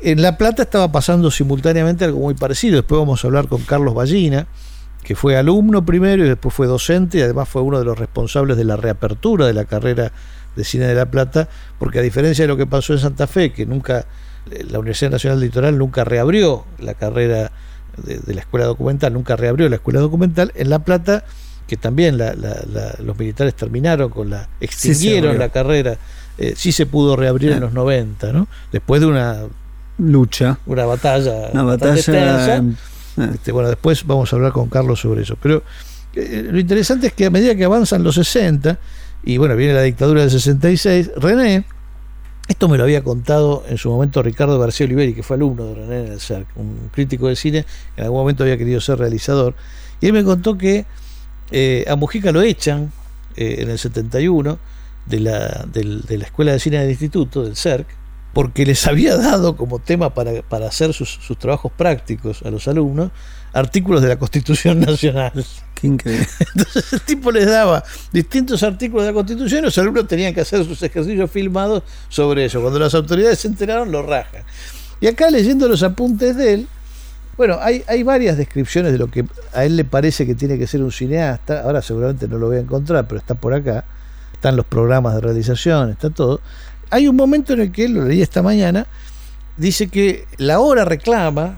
B: en La Plata estaba pasando simultáneamente algo muy parecido. Después vamos a hablar con Carlos Ballina, que fue alumno primero y después fue docente y además fue uno de los responsables de la reapertura de la carrera de cine de La Plata, porque a diferencia de lo que pasó en Santa Fe, que nunca eh, la Universidad Nacional de Litoral nunca reabrió la carrera de, de la escuela documental, nunca reabrió la escuela documental, en La Plata, que también la- la- la- los militares terminaron con la, extinguieron la carrera, eh, sí se pudo reabrir en
D: Ah.
B: los 90, ¿no? Después de una,
D: Lucha.
B: una batalla,
D: Una batalla.
B: extensa.
D: eh,
B: Este, bueno, después vamos a hablar con Carlos sobre eso. Pero eh, lo interesante es que a medida que avanzan los 60, y bueno, viene la dictadura del 66, René, esto me lo había contado en su momento Ricardo García Oliveri, que fue alumno de René en el CERC, un crítico de cine, que en algún momento había querido ser realizador, y él me contó que eh, a Mujica lo echan eh, en el 71 de la, del- de la Escuela de Cine del Instituto, del CERC, porque les había dado como tema para, para hacer sus, sus trabajos prácticos a los alumnos artículos de la Constitución Nacional.
D: qué increíble.
B: Entonces el tipo les daba distintos artículos de la Constitución y los alumnos tenían que hacer sus ejercicios filmados sobre eso. Cuando las autoridades se enteraron, lo rajan. Y acá leyendo los apuntes de él, bueno, hay, hay varias descripciones de lo que a él le parece que tiene que ser un cineasta. Ahora seguramente no lo voy a encontrar, pero está por acá. Están los programas de realización, está todo. Hay un momento en el que lo leí esta mañana, dice que la hora reclama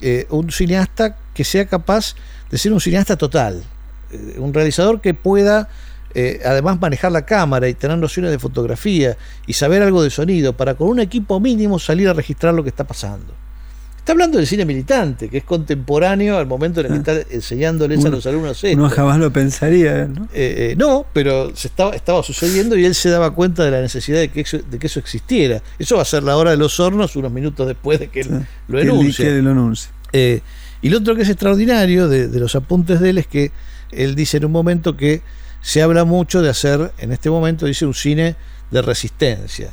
B: eh, un cineasta que sea capaz de ser un cineasta total, eh, un realizador que pueda eh, además manejar la cámara y tener nociones de fotografía y saber algo de sonido para con un equipo mínimo salir a registrar lo que está pasando. Está hablando del cine militante, que es contemporáneo al momento en el que está enseñándoles a los alumnos esto.
D: Uno jamás lo pensaría, ¿no?
B: Eh, eh, no, pero se estaba, estaba sucediendo y él se daba cuenta de la necesidad de que, eso, de que eso existiera. Eso va a ser la hora de los hornos unos minutos después de que él lo
D: que él-
B: enuncie.
D: lo anuncie.
B: Eh, y lo otro que es extraordinario de, de los apuntes de él es que él dice en un momento que se habla mucho de hacer, en este momento dice, un cine de resistencia.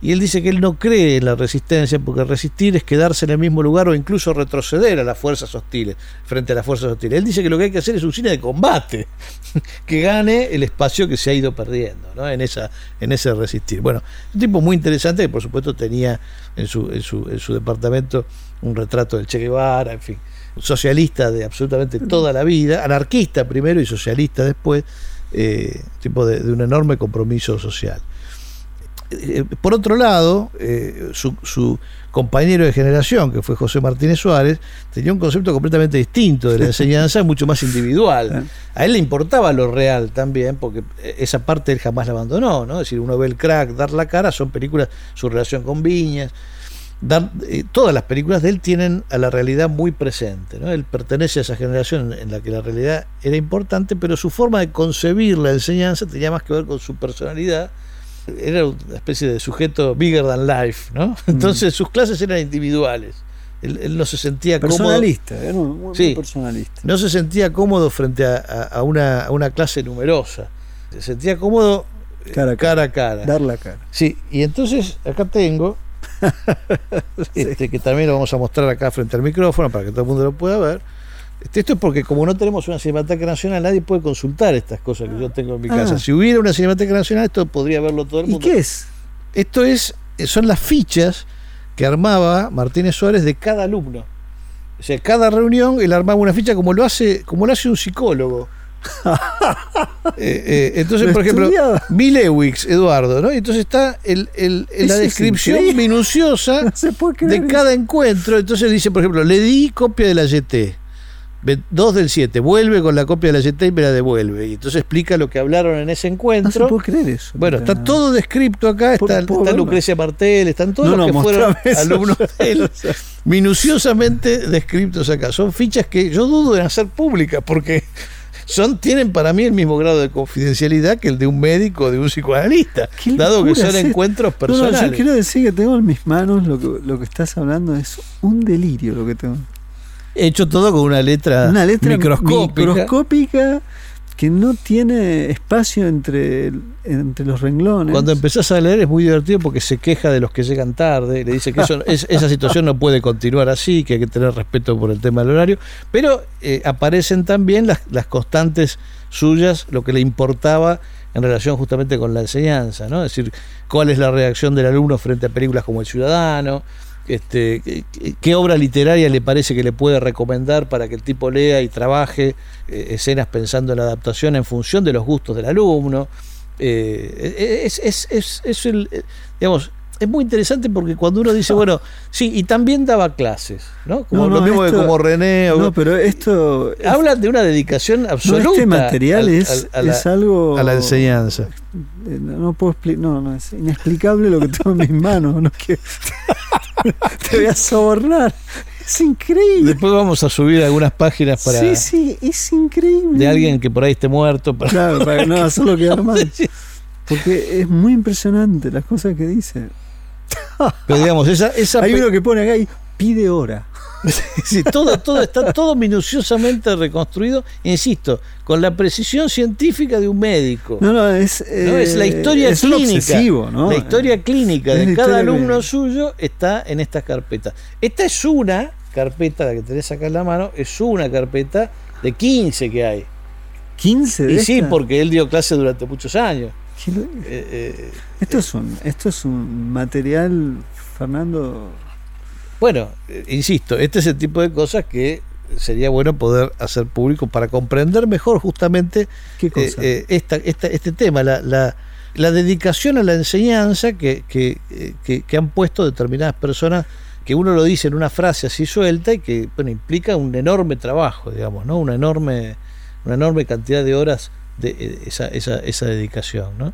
B: Y él dice que él no cree en la resistencia porque resistir es quedarse en el mismo lugar o incluso retroceder a las fuerzas hostiles, frente a las fuerzas hostiles. Él dice que lo que hay que hacer es un cine de combate, que gane el espacio que se ha ido perdiendo ¿no? en, esa, en ese resistir. Bueno, un tipo muy interesante que por supuesto tenía en su, en su, en su departamento un retrato del Che Guevara, en fin, socialista de absolutamente toda la vida, anarquista primero y socialista después, eh, tipo de, de un enorme compromiso social. Eh, por otro lado, eh, su, su compañero de generación, que fue José Martínez Suárez, tenía un concepto completamente distinto de la enseñanza, mucho más individual. A él le importaba lo real también, porque esa parte él jamás la abandonó, ¿no? Es decir, uno ve el crack, dar la cara, son películas, su relación con Viñas, dar- eh, todas las películas de él tienen a la realidad muy presente. ¿no? Él pertenece a esa generación en la que la realidad era importante, pero su forma de concebir la enseñanza tenía más que ver con su personalidad. Era una especie de sujeto bigger than life, ¿no? Entonces sus clases eran individuales. Él, él no se sentía cómodo.
D: Personalista, era muy, muy
B: Sí.
D: personalista.
B: No se sentía cómodo frente a, a- a una, a una clase numerosa. Se sentía cómodo eh,
D: Cara a
B: cara a cara.
D: Dar la cara.
B: Sí, y entonces acá tengo, este, que también lo vamos a mostrar acá frente al micrófono para que todo el mundo lo pueda ver. Este, esto es porque como no tenemos una Cinemateca Nacional, nadie puede consultar estas cosas que yo tengo en mi
D: Ah.
B: casa. Si hubiera una Cinemateca Nacional, esto podría verlo todo el
D: ¿Y
B: mundo.
D: qué es?
B: Esto es, son las fichas que armaba Martínez Suárez de cada alumno. O sea, cada reunión él armaba una ficha como lo hace, como lo hace un psicólogo. Eh, eh, entonces, por ejemplo. Milewix, Eduardo, ¿no? Y entonces está el, el- la
D: Eso es
B: descripción
D: increíble.
B: minuciosa
D: No
B: de cada encuentro. Entonces dice, por ejemplo, le di copia de la YT. 2 del 7, vuelve con la copia de la YT y me la devuelve. Y entonces explica lo que hablaron en ese
D: No se
B: encuentro.
D: puede creer eso.
B: Bueno, está todo descripto acá,
D: ¿Puedo-
B: está, está? Lucrecia Martel, están todos
D: No,
B: los
D: no,
B: que fueron
D: eso.
B: alumnos de él, minuciosamente descriptos acá. Son fichas que yo dudo en hacer públicas porque son, tienen para mí el mismo grado de confidencialidad que el de un médico o de un psicoanalista, dado que son
D: es
B: encuentros
D: no, yo
B: personales.
D: quiero decir que tengo en mis manos lo que, lo que estás hablando, es un delirio lo que tengo.
B: He hecho todo con una letra,
D: Una letra
B: microscópica.
D: microscópica que no tiene espacio entre, entre los renglones.
B: Cuando empezás a leer es muy divertido porque se queja de los que llegan tarde, le dice que eso, es- esa situación no puede continuar así, que hay que tener respeto por el tema del horario, pero eh, aparecen también las, las constantes suyas, lo que le importaba en relación justamente con la enseñanza, ¿no? Es decir, cuál es la reacción del alumno frente a películas como El Ciudadano, este, qué, qué obra literaria le parece que le puede recomendar para que el tipo lea y trabaje eh, escenas pensando en la adaptación en función de los gustos del alumno. Eh, es, es, es, es el, eh, digamos, es muy interesante porque cuando uno dice, bueno, sí, y también daba clases, ¿no? Como
D: No,
B: lo mismo que
D: esto-
B: como René. o-
D: No, pero esto. es-
B: hablan de una dedicación
D: no,
B: absoluta.
D: este material
B: al-
D: es,
B: al- a la-
D: es algo.
B: a la enseñanza.
D: No, no puedo explicar. No, no, es inexplicable lo que tengo en mis manos. No quiero- Te voy a sobornar. Es increíble.
B: Después vamos a subir algunas páginas para
D: Sí, sí, es increíble.
B: de alguien que por ahí esté muerto. para-
D: Claro, para no hacerlo quedar mal. Porque es muy impresionante las cosas que dice.
B: Pero digamos, esa, esa
D: Hay uno que pone acá y pide hora.
B: Sí, todo, todo está todo minuciosamente reconstruido, insisto, con la precisión científica de un médico.
D: No, no, es.
B: ¿no? es la
D: eh,
B: historia
D: es
B: clínica.
D: ¿no?
B: La historia clínica
D: Es
B: de cada alumno suyo está en estas carpetas. Esta es una carpeta, la que tenés acá en la mano, es una carpeta de 15 que hay.
D: 15 de
B: Y sí, porque él dio clases durante muchos años.
D: ¿Qué lo-
B: Eh, eh,
D: Esto es un, esto es un material, Fernando.
B: Bueno, eh, insisto, este es el tipo de cosas que sería bueno poder hacer público para comprender mejor justamente
D: ¿Qué
B: eh, eh, esta, esta- este tema, la, la, la dedicación a la enseñanza que, que, que- que han puesto determinadas personas
E: que uno lo dice en una frase así suelta y que bueno, implica un enorme trabajo, digamos, ¿no? Una enorme, una enorme cantidad de horas de esa, esa, esa dedicación, ¿no?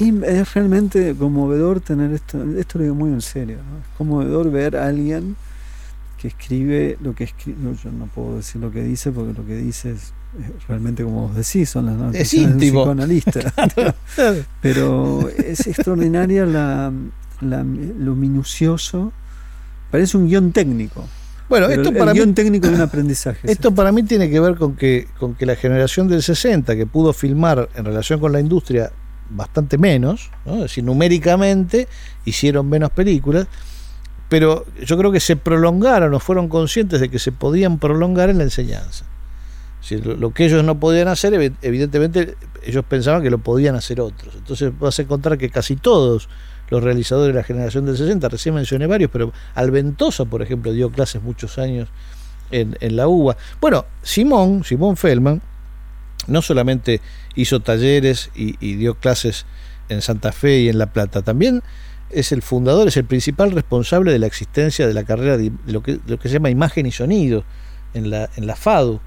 D: Y es realmente conmovedor tener esto, esto lo digo muy en serio, ¿no? es conmovedor ver a alguien que escribe lo que escribe, no, yo no puedo decir lo que dice porque lo que dice es, es realmente como vos decís, son las notas de un. Pero es extraordinaria la, la- lo minucioso, parece un guion técnico.
E: Bueno,
D: pero
E: esto
D: el
E: para mí
D: guion técnico de un aprendizaje.
E: Esto para mí tiene que ver con que, con que la generación del 60, que pudo filmar en relación con la industria bastante menos, ¿no? es decir, numéricamente hicieron menos películas, pero yo creo que se prolongaron o fueron conscientes de que se podían prolongar en la enseñanza. Decir, lo, que ellos no podían hacer, evi- evidentemente ellos pensaban que lo podían hacer otros. Entonces vas a encontrar que casi todos los realizadores de la generación del 60, recién mencioné varios, pero Alventosa, por ejemplo, dio clases muchos años en, en la UBA. Bueno, Simón, Simón Feldman, no solamente hizo talleres y, dio clases en Santa Fe y en La Plata, también es el fundador, es el principal responsable de la existencia de la carrera de, lo, que, lo que se llama imagen y sonido en la, en la FADU,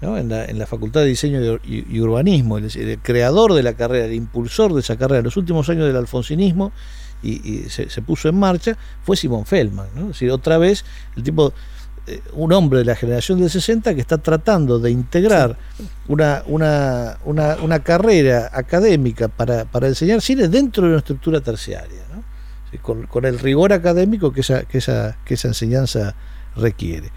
E: ¿no? en, la, en la Facultad de Diseño y, Urbanismo, el, creador de la carrera, el impulsor de esa carrera en los últimos años del alfonsinismo y, se puso en marcha, fue Simón Feldman. ¿no? Es decir, otra vez, el tipo, eh, un hombre de la generación del 60 que está tratando de integrar una, una, una, una carrera académica para, para enseñar cine dentro de una estructura terciaria, ¿no? Sí, con, con el rigor académico que esa, que esa, que esa enseñanza requiere.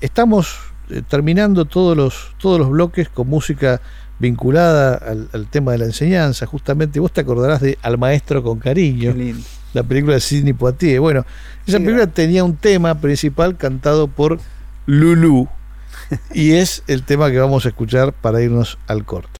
E: Estamos eh, terminando todos los, todos los bloques con música vinculada al, al tema de la enseñanza. Justamente vos te acordarás de Al Maestro con Cariño,
D: Qué lindo.
E: La película de Sidney Poitier. Bueno, esa película tenía un tema principal cantado por Lulu y es el tema que vamos a escuchar para irnos al corte.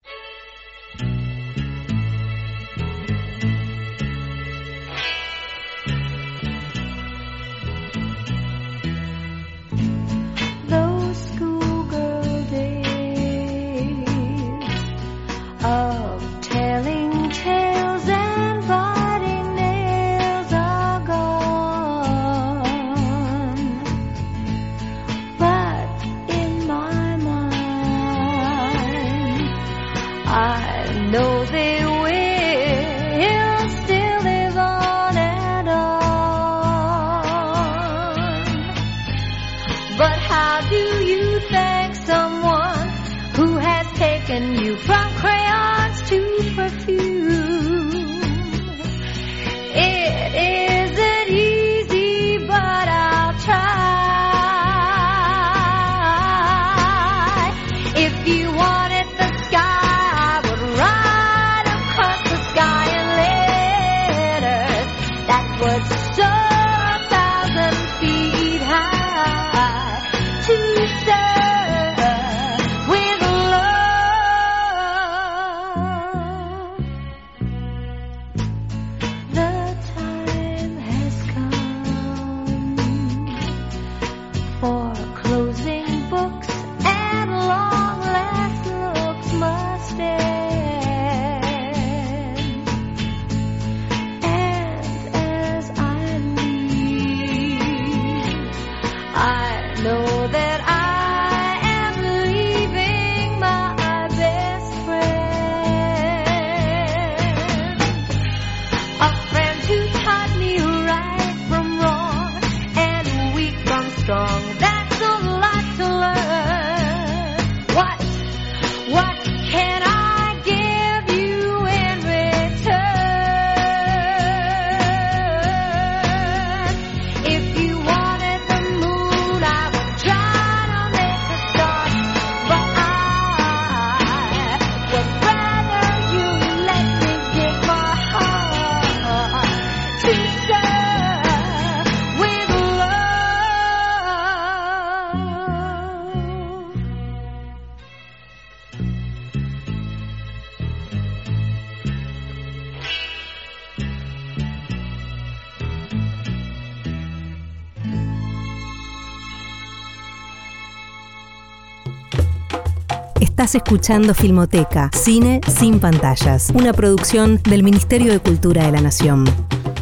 A: Estás escuchando Filmoteca, cine sin pantallas, una producción del Ministerio de Cultura de la Nación.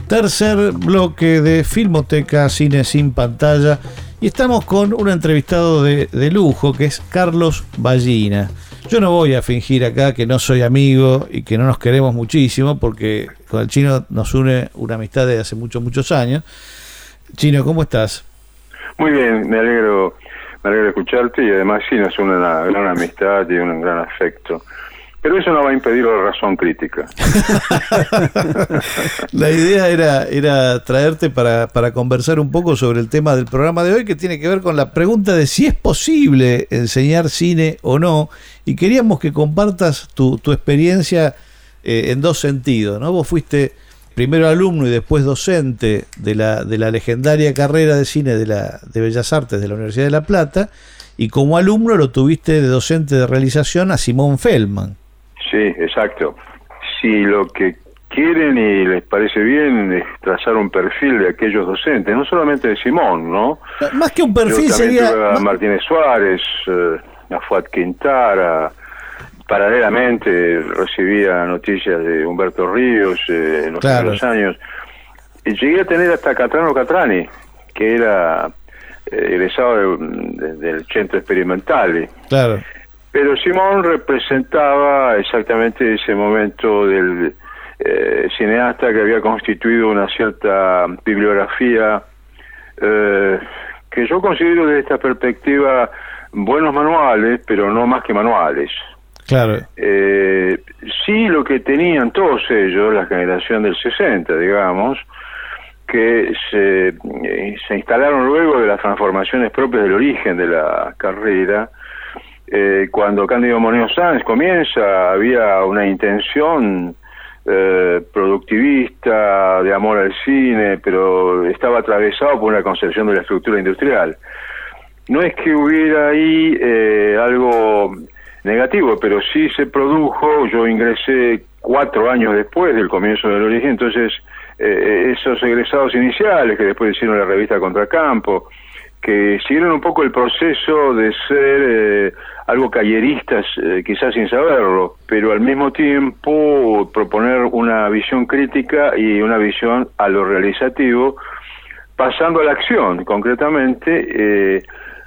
B: Tercer bloque de Filmoteca Cine sin pantalla y estamos con un entrevistado de, de lujo que es Carlos Ballina. Yo no voy a fingir acá que no soy amigo y que no nos queremos muchísimo porque con el chino nos une una amistad de hace muchos, muchos años. Chino, ¿cómo estás?
G: Muy bien, me alegro, me alegro de escucharte y además sí nos une una gran amistad y un gran afecto. Pero eso no va a impedir la razón crítica.
B: La idea era, era traerte para, para conversar un poco sobre el tema del programa de hoy que tiene que ver con la pregunta de si es posible enseñar cine o no. Y queríamos que compartas tu, tu experiencia eh, en dos sentidos. ¿no? Vos fuiste primero alumno y después docente de la, de la legendaria carrera de cine de, la, de Bellas Artes de la Universidad de La Plata. Y como alumno lo tuviste de docente de realización a Simón Feldman.
G: Sí, exacto. Si lo que quieren y les parece bien es trazar un perfil de aquellos docentes, no solamente de Simón, ¿no?
B: Más que un perfil sería...
G: a Martínez Suárez, eh, a Fuad Quintara, paralelamente recibía noticias de Humberto Ríos eh, en los
B: Claro.
G: años. Y llegué a tener hasta Catrano Catrani, que era eh, egresado de- de- del Centro Experimentale.
B: Claro.
G: Pero Simón representaba exactamente ese momento del eh, cineasta que había constituido una cierta bibliografía eh, que yo considero desde esta perspectiva buenos manuales, pero no más que manuales.
B: Claro.
G: Eh, sí lo que tenían todos ellos, la generación del 60, digamos, que se, eh, se instalaron luego de las transformaciones propias del origen de la carrera, eh, cuando Cándido Moneo Sáenz comienza, había una intención eh, productivista, de amor al cine, pero estaba atravesado por una concepción de la estructura industrial. No es que hubiera ahí eh, algo negativo, pero sí se produjo, yo ingresé cuatro años después del comienzo del origen, entonces eh, esos egresados iniciales que después hicieron la revista Contracampo, que siguieron un poco el proceso de ser eh, algo calleristas, eh, quizás sin saberlo, pero al mismo tiempo proponer una visión crítica y una visión a lo realizativo, pasando a la acción concretamente, eh,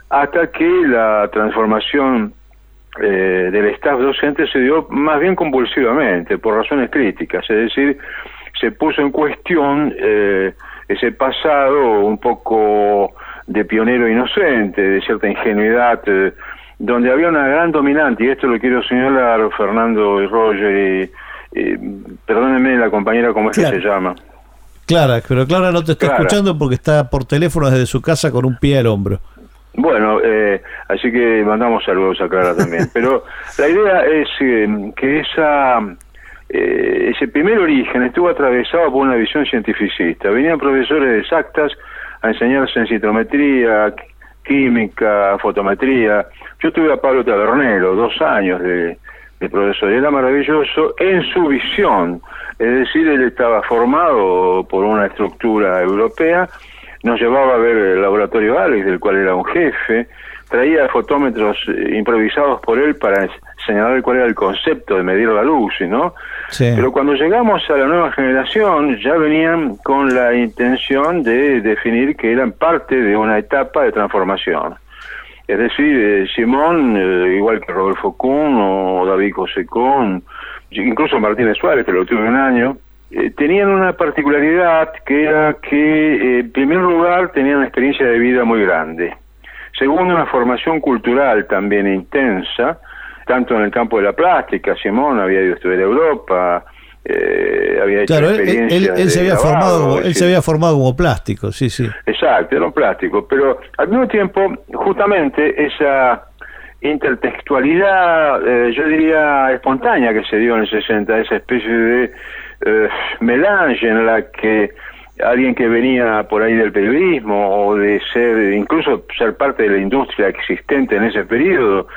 G: hasta que la transformación eh, del staff docente se dio más bien convulsivamente, por razones críticas, es decir, se puso en cuestión eh, ese pasado un poco de pionero inocente, de cierta ingenuidad, eh, donde había una gran dominante, y esto lo quiero señalar, Fernando y Roger, y, y, perdónenme la compañera, ¿cómo es
B: Claro.
G: que se llama?
B: Clara, pero Clara no te está
G: Clara.
B: escuchando porque está por teléfono desde su casa con un pie al hombro.
G: Bueno, eh, así que mandamos saludos a Clara también. Pero la idea es eh, que esa eh, ese primer origen estuvo atravesado por una visión cientificista. Venían profesores de exactas a enseñar sensitometría, qu- química, fotometría. Yo tuve a Pablo Tabernero, dos años de, de profesor, y era maravilloso en su visión. Es decir, él estaba formado por una estructura europea nos llevaba a ver el laboratorio Alex, del cual era un jefe, traía fotómetros eh, improvisados por él para señalar cuál era el concepto de medir la luz, ¿no?
B: Sí.
G: Pero cuando llegamos a la nueva generación ya venían con la intención de definir que eran parte de una etapa de transformación. Es decir, eh, Simón, eh, igual que Rodolfo Kuhn o David Kuhn, incluso Martínez Suárez, que lo tuve un año, eh, tenían una particularidad que era que, eh, en primer lugar, tenían una experiencia de vida muy grande. Segundo, una formación cultural también intensa, tanto en el campo de la plástica, Simón había ido a estudiar a Europa, eh, había hecho
B: Claro, él, él-
G: experiencias
B: él se había formado él se había formado como plástico, sí, sí.
G: Exacto, era un plástico, pero al mismo tiempo, justamente esa intertextualidad, eh, yo diría espontánea que se dio en el 60, esa especie de eh, melange en la que alguien que venía por ahí del periodismo o de ser, incluso ser parte de la industria existente en ese periodo,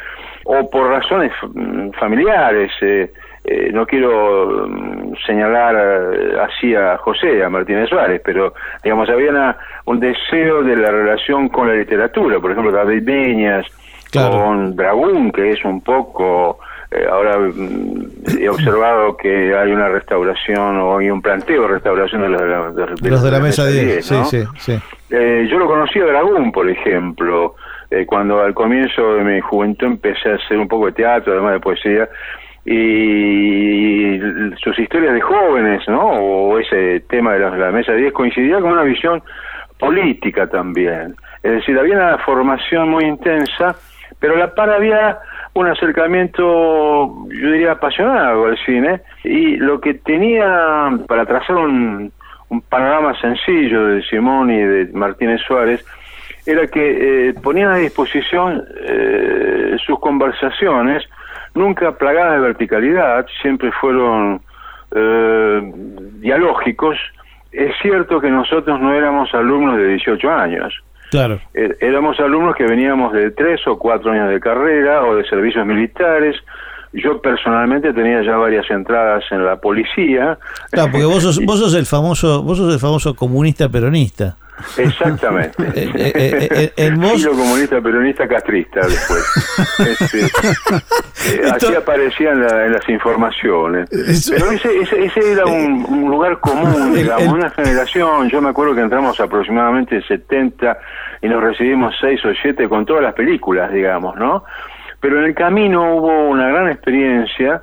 G: o por razones mm, familiares, eh, eh, no quiero mm, señalar eh, así a José, a Martínez Suárez, pero digamos, había una- un deseo de la relación con la literatura, por ejemplo, David Beñas,
B: Claro.
G: con Dragún, que es un poco, ahora mm, he observado que hay una restauración o hay un planteo de restauración de los de la, de- de
B: Los de la mesa 10,
G: ¿no?
B: sí, sí, sí.
G: Eh, yo lo conocí a Dragón, por ejemplo, eh, cuando al comienzo de mi juventud empecé a hacer un poco de teatro, además de poesía, y sus historias de jóvenes, ¿no? O ese tema de la, la mesa 10 coincidía con una visión política también. Es decir, había una formación muy intensa, pero la par había un acercamiento, yo diría, apasionado al cine, y lo que tenía para trazar un, panorama sencillo de Simón y de Martínez Suárez, era que eh, ponían a disposición eh, sus conversaciones, nunca plagadas de verticalidad, siempre fueron eh, dialógicos. Es cierto que nosotros no éramos alumnos de 18 años,
B: Claro.
G: Eh, éramos alumnos que veníamos de tres o cuatro años de carrera o de servicios militares. Yo personalmente tenía ya varias entradas en la policía.
B: Claro, porque vos sos, vos sos el famoso, vos sos el famoso comunista peronista.
G: Exactamente.
B: Eh, eh, eh, eh, en vos-
G: Filo comunista peronista castrista después. Este, eh, así
B: Esto-
G: aparecía en, la- en las informaciones.
B: Eso-
G: Pero ese, ese, ese era un, un lugar común,
B: El-
G: digamos,
B: el-
G: una generación. Yo me acuerdo que entramos aproximadamente 70 y nos recibimos 6 o 7 con todas las películas, digamos, ¿no? Pero en el camino hubo una gran experiencia.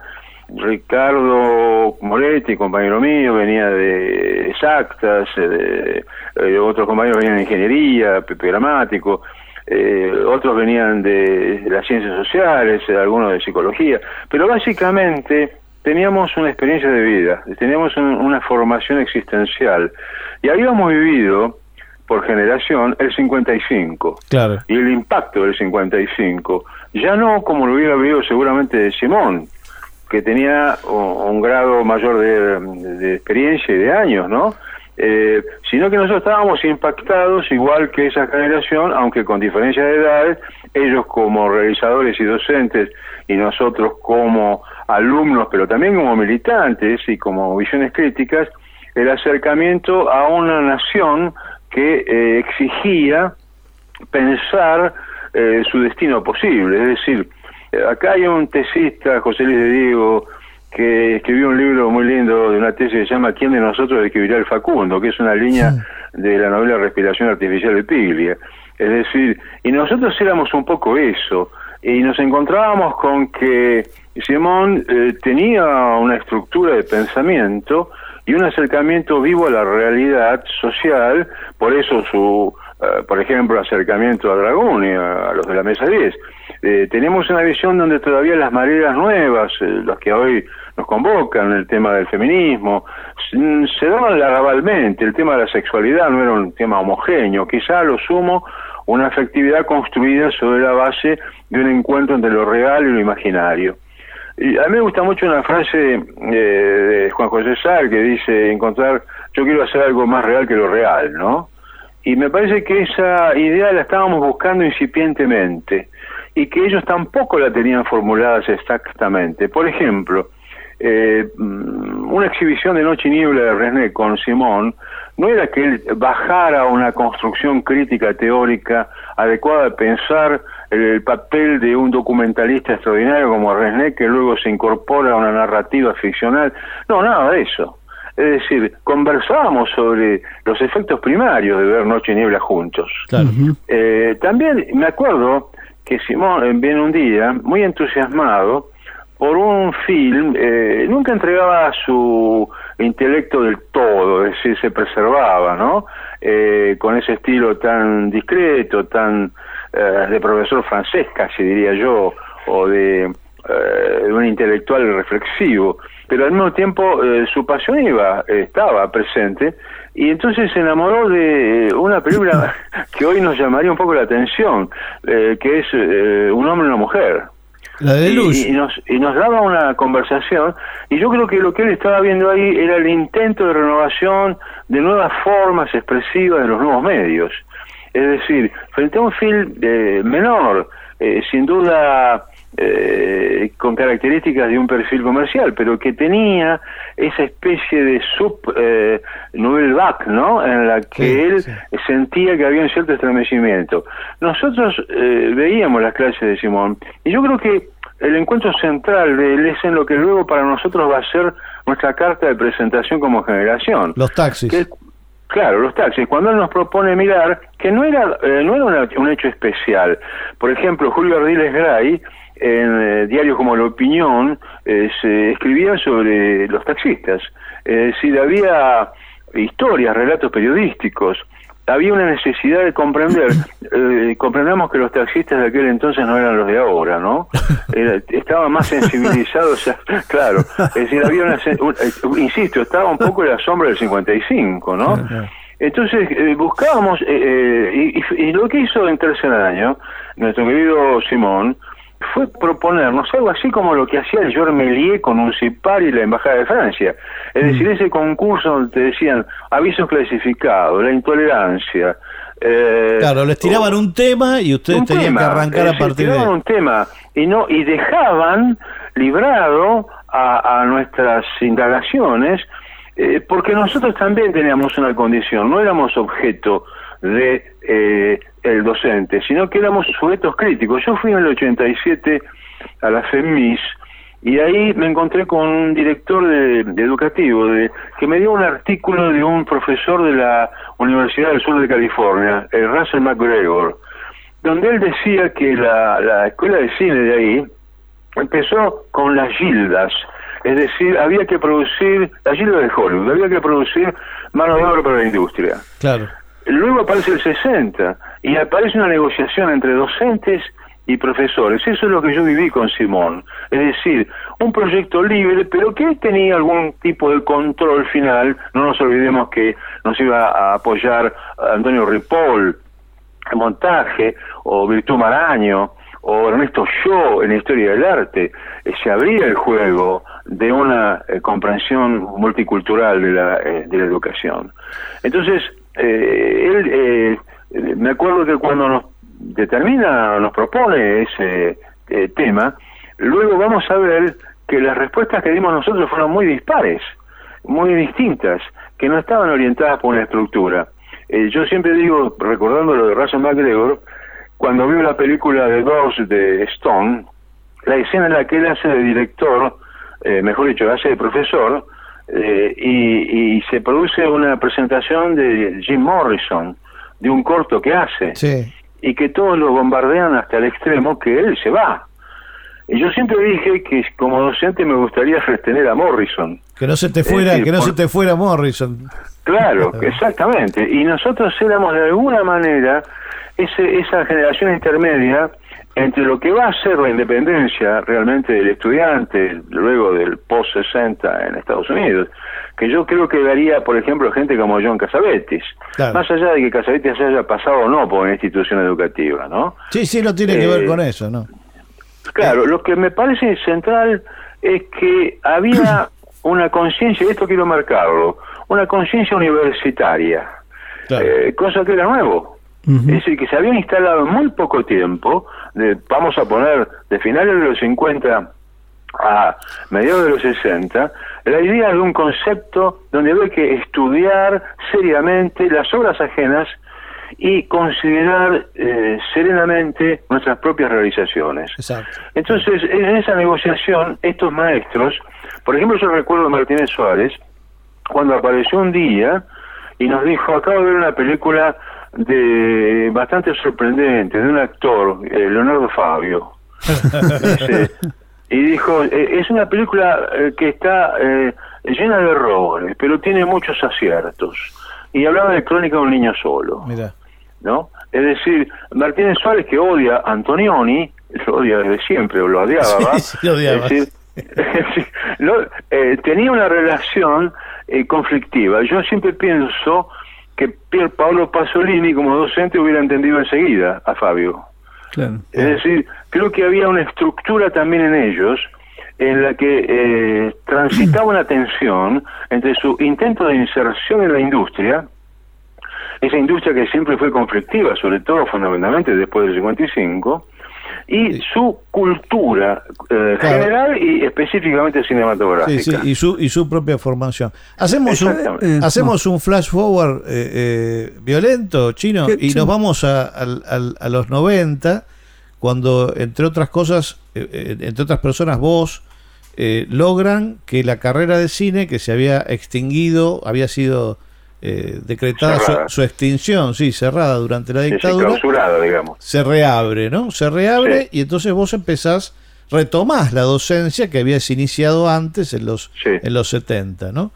G: Ricardo Moretti, compañero mío, venía de exactas, eh, de, eh, otros compañeros venían de ingeniería, Pepe Gramático, eh, otros venían de, las ciencias sociales, algunos de psicología, pero básicamente teníamos una experiencia de vida, teníamos un- una formación existencial y habíamos vivido por generación el 55
B: Claro.
G: y el impacto del 55, ya no como lo hubiera vivido seguramente Simón, que tenía un, grado mayor de, experiencia y de años, ¿no? Eh, sino que nosotros estábamos impactados igual que esa generación, aunque con diferencia de edades, ellos como realizadores y docentes y nosotros como alumnos, pero también como militantes y como visiones críticas, el acercamiento a una nación que eh, exigía pensar eh, su destino posible. Es decir, acá hay un tesista, José Luis de Diego, que escribió un libro muy lindo de una tesis que se llama ¿Quién de nosotros escribirá el Facundo? que es una línea de la novela Respiración Artificial de Piglia. Es decir, y nosotros éramos un poco eso, y nos encontrábamos con que Simón eh, tenía una estructura de pensamiento y un acercamiento vivo a la realidad social, por eso su, eh, por ejemplo, acercamiento a Dragón y a, a los de la Mesa 10. Eh, tenemos una visión donde todavía las mareas nuevas, eh, las que hoy nos convocan, el tema del feminismo, se daban lagabalmente, el tema de la sexualidad no era un tema homogéneo, quizá lo sumo una afectividad construida sobre la base de un encuentro entre lo real y lo imaginario. Y a mí me gusta mucho una frase eh, de Juan José Sar que dice encontrar, yo quiero hacer algo más real que lo real, ¿no? Y me parece que esa idea la estábamos buscando incipientemente y que ellos tampoco la tenían formuladas exactamente. Por ejemplo, eh, mm, una exhibición de Noche y Niebla de René con Simón no era que él bajara a una construcción crítica teórica adecuada a pensar el, el papel de un documentalista extraordinario como René que luego se incorpora a una narrativa ficcional. No, nada de eso. Es decir, conversábamos sobre los efectos primarios de ver Noche y Niebla juntos.
B: Claro.
G: Eh, también me acuerdo que Simón eh, viene un día muy entusiasmado por un film, eh, nunca entregaba su intelecto del todo, es decir, se preservaba, ¿no? Eh, con ese estilo tan discreto, tan eh, de profesor francés, casi diría yo, o de, eh, de un intelectual reflexivo, pero al mismo tiempo eh, su pasión iba, estaba presente, y entonces se enamoró de eh, una película que hoy nos llamaría un poco la atención, eh, que es eh, Un hombre y una mujer.
B: La de
G: Y-
B: Luz.
G: Y, nos, y nos daba una conversación, y yo creo que lo que él estaba viendo ahí era el intento de renovación de nuevas formas expresivas de los nuevos medios. Es decir, frente a un film eh, menor, eh, sin duda eh, con características de un perfil comercial, pero que tenía esa especie de sub eh, nouvelle vague, ¿no? En la que
B: Sí,
G: él
B: sí.
G: sentía que había un cierto estremecimiento. Nosotros eh, veíamos las clases de Simón y yo creo que el encuentro central de él es en lo que luego para nosotros va a ser nuestra carta de presentación como generación.
B: Los taxis.
G: Que- claro, los taxis. Cuando él nos propone mirar que no era, eh, no era una- un hecho especial. Por ejemplo, Julio Ardiles Gray, en eh, diarios como La Opinión, eh, se escribía sobre los taxistas. Es decir, había historias, relatos periodísticos. Había una necesidad de comprender, eh, comprendamos que los taxistas de aquel entonces no eran los de ahora, ¿no? Era- estaban más sensibilizados, a- claro, es decir, había una, un- eh, insisto, estaba un poco en la sombra del 55, ¿no? Entonces eh, buscábamos, eh, eh, y, y- y lo que hizo en tercer año, nuestro querido Simón, fue proponernos algo así como lo que hacía el Méliès con un CIPAR y la Embajada de Francia. Es decir, ese concurso donde te decían avisos clasificados, la intolerancia. eh,
B: Claro, les tiraban un tema y ustedes tenían
G: tema,
B: que arrancar a partir de
G: tiraban un tema y no y dejaban librado a, a nuestras indagaciones eh, porque nosotros también teníamos una condición, no éramos objeto de eh, el docente, sino que éramos sujetos críticos. Yo fui en el 87 a la FEMIS y ahí me encontré con un director de, educativo de, que me dio un artículo de un profesor de la Universidad del Sur de California, el Russell McGregor, donde él decía que la, la escuela de cine de ahí empezó con las gildas, es decir, había que producir, la gilda de Hollywood, había que producir mano de obra para la industria.
B: Claro.
G: Luego aparece el 60 y aparece una negociación entre docentes y profesores. Eso es lo que yo viví con Simón. Es decir, un proyecto libre, pero que tenía algún tipo de control final. No nos olvidemos que nos iba a apoyar Antonio Ripoll en montaje, o Virtud Maraño, o Ernesto Shaw en historia del arte. Eh, se abría el juego de una eh, comprensión multicultural de la, eh, de la educación. Entonces, eh, él, eh, me acuerdo que cuando nos determina, nos propone ese eh, tema, luego vamos a ver que las respuestas que dimos nosotros fueron muy dispares, muy distintas, que no estaban orientadas por una estructura. Eh, yo siempre digo, recordando lo de Russell McGregor, cuando vio la película de Ghost de Stone, la escena en la que él hace de director, eh, mejor dicho, hace de profesor, eh, y, y se produce una presentación de Jim Morrison, de un corto que hace,
B: Sí.
G: y que todos lo bombardean hasta el extremo que él se va. Y yo siempre dije que como docente me gustaría retener a Morrison.
B: Que no se te fuera,
G: decir,
B: que no
G: por-
B: se te fuera Morrison.
G: Claro, exactamente. Y nosotros éramos de alguna manera ese, esa generación intermedia entre lo que va a ser la independencia realmente del estudiante luego del post-60 en Estados Unidos, que yo creo que daría, por ejemplo, gente como John Casavetes,
B: Claro.
G: más allá de que Casavetes se haya pasado o no por una institución educativa, ¿no?
B: Sí, sí, no tiene que ver
G: Eh,
B: con eso, ¿no?
G: Claro, lo que me parece central es que había una conciencia, y esto quiero marcarlo, una conciencia universitaria,
B: Claro.
G: eh, cosa que era nuevo. Es decir, que se había instalado en muy poco tiempo, de, vamos a poner de finales de los 50 a mediados de los 60, la idea de un concepto donde había que estudiar seriamente las obras ajenas y considerar eh, serenamente nuestras propias realizaciones.
B: Exacto.
G: Entonces, en esa negociación, estos maestros, por ejemplo, yo recuerdo a Martínez Suárez, cuando apareció un día y nos dijo, acabo de ver una película de bastante sorprendente, de un actor, eh, Leonardo Fabio. Y dijo, "Eh, es una película eh, que está eh, llena de errores, pero tiene muchos aciertos. Y hablaba de Crónica de un niño solo.
B: Mira.
G: ¿no? Es decir, Martínez Suárez que odia a Antonioni, lo odia desde siempre, o lo odiaba,
B: Sí, lo odiaba.
G: Es decir, no, eh, tenía una relación eh, conflictiva. Yo siempre pienso que Pier Paolo Pasolini como docente hubiera entendido enseguida a Fabio.
D: Claro.
G: Es decir, creo que había una estructura también en ellos en la que eh, transitaba una tensión entre su intento de inserción en la industria, esa industria que siempre fue conflictiva, sobre todo fundamentalmente después del 55, y su cultura eh,
B: Claro.
G: general y específicamente cinematográfica.
B: Sí, sí, y su, y su propia formación. Hacemos un.
D: Eh,
B: hacemos un flash forward eh, eh, violento, chino,
D: ¿Qué-
B: y nos vamos a, al- al- a los 90 cuando, entre otras cosas, eh, eh, entre otras personas, vos eh, logran que la carrera de cine, que se había extinguido, había sido eh, decretada su, extinción, sí, cerrada durante la dictadura,
G: digamos.
B: se reabre, ¿no? Se reabre
G: Sí.
B: y entonces vos empezás, retomás la docencia que habías iniciado antes en los,
G: Sí.
B: en los 70, ¿no?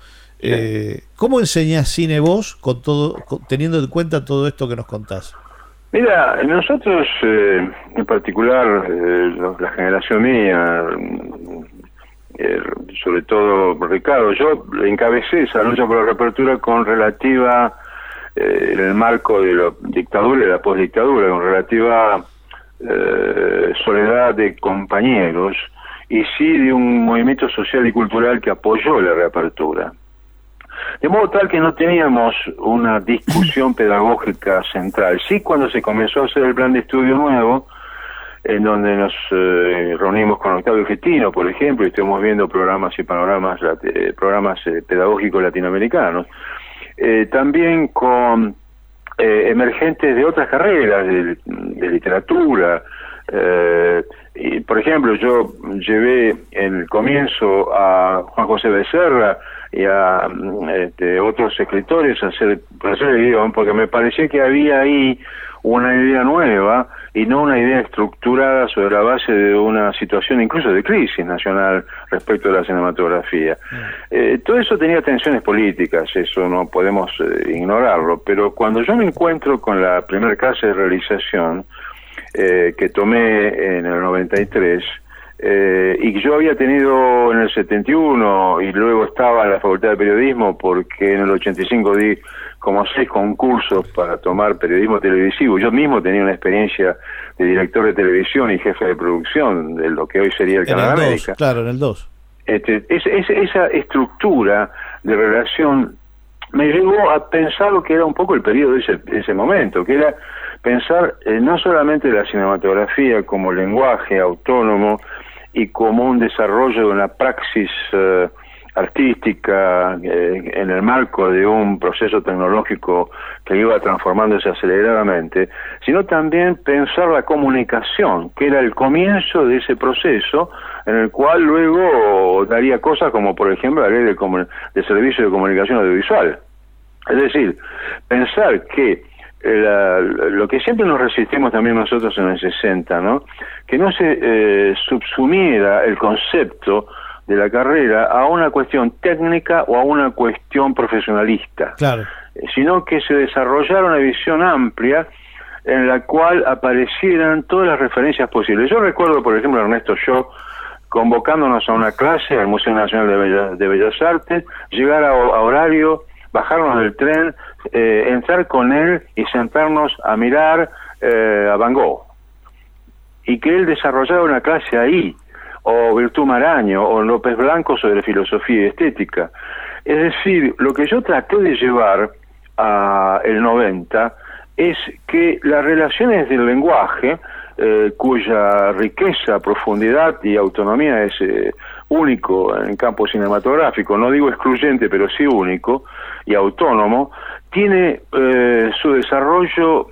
B: Eh, ¿Cómo enseñás cine vos con todo, con- teniendo en cuenta todo esto que nos contás?
G: Mira, nosotros, eh, en particular, eh, la generación mía, eh, sobre todo Ricardo, yo encabecé esa lucha por la reapertura con relativa, eh, en el marco de la dictadura y la postdictadura, con relativa eh, soledad de compañeros y sí de un movimiento social y cultural que apoyó la reapertura. De modo tal que no teníamos una discusión pedagógica central. Sí, cuando se comenzó a hacer el plan de estudio nuevo, en donde nos eh, reunimos con Octavio Festino, por ejemplo, y estuvimos viendo programas y panoramas, programas eh, pedagógicos latinoamericanos. Eh, también con eh, emergentes de otras carreras, de, de literatura. eh, y, por ejemplo, yo llevé en el comienzo a Juan José Becerra y a mm, este, otros escritores a hacer, a hacer el guion, porque me parecía que había ahí una idea nueva y no una idea estructurada sobre la base de una situación incluso de crisis nacional respecto a la cinematografía. Eh, todo eso tenía tensiones políticas, eso no podemos eh, ignorarlo, pero cuando yo me encuentro con la primera clase de realización eh, que tomé en el 93, eh, y yo había tenido en el 71 y luego estaba en la Facultad de Periodismo porque en el 85 di como seis concursos para tomar periodismo televisivo. Yo mismo tenía una experiencia de director de televisión y jefe de producción de lo que hoy sería el
B: En
G: Canal
B: el 2,
G: América.
B: claro, en el 2.
G: Este, es- es- esa estructura de relación me llevó a pensar lo que era un poco el periodo de ese, de ese momento, que era pensar eh, no solamente la cinematografía como lenguaje autónomo y como un desarrollo de una praxis eh, artística eh, en el marco de un proceso tecnológico que iba transformándose aceleradamente, sino también pensar la comunicación, que era el comienzo de ese proceso en el cual luego daría cosas como por ejemplo la ley de, de servicio de comunicación audiovisual. Es decir, pensar que eh, la- lo que siempre nos resistimos también nosotros en el 60, ¿no? Que no se eh, subsumiera el concepto de la carrera a una cuestión técnica o a una cuestión profesionalista
B: Claro.
G: eh, sino que se desarrollara una visión amplia en la cual aparecieran todas las referencias posibles. Yo recuerdo, por ejemplo, Ernesto Shaw convocándonos a una clase al Museo Nacional de, Bella- de Bellas Artes, llegar a, a horario, bajarnos del tren, eh, entrar con él y sentarnos a mirar eh, a Van Gogh. Y que él desarrollara una clase ahí, o Virtud Maraño, o López Blanco sobre filosofía y estética. Es decir, lo que yo traté de llevar a el 90 es que las relaciones del lenguaje, eh, cuya riqueza, profundidad y autonomía es eh, único en campo cinematográfico, no digo excluyente, pero sí único y autónomo, tiene eh, su desarrollo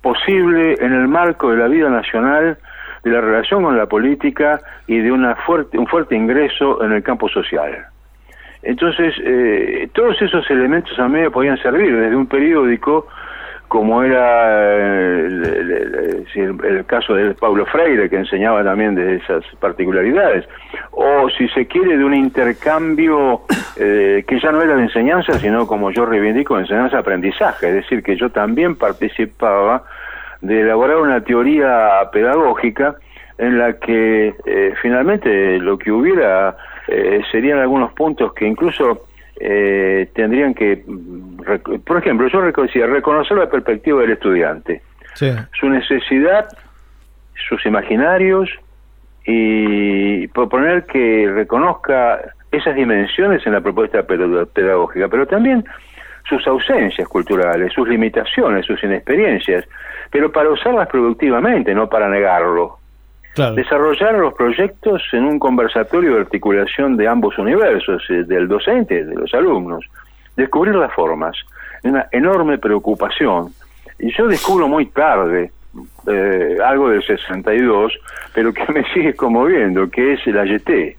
G: posible en el marco de la vida nacional, de la relación con la política y de una fuerte, un fuerte ingreso en el campo social. Entonces, eh, todos esos elementos a mí me podían servir desde un periódico como era eh, el, caso de Paulo Freire, que enseñaba también de esas particularidades, o si se quiere de un intercambio eh, que ya no era de enseñanza, sino como yo reivindico, enseñanza-aprendizaje, es decir, que yo también participaba de elaborar una teoría pedagógica en la que eh, finalmente lo que hubiera eh, serían algunos puntos que incluso eh, tendrían que, mm, por ejemplo, yo decía, reconocer la perspectiva del estudiante,
B: Sí.
G: su necesidad, sus imaginarios y proponer que reconozca esas dimensiones en la propuesta pedagógica, pero también sus ausencias culturales, sus limitaciones, sus inexperiencias, pero para usarlas productivamente, no para negarlo.
B: Claro.
G: Desarrollar los proyectos en un conversatorio de articulación de ambos universos, eh, del docente y de los alumnos. Descubrir las formas, una enorme preocupación. Y yo descubro muy tarde, eh, algo del 62, pero que me sigue conmoviendo, que es el AYT.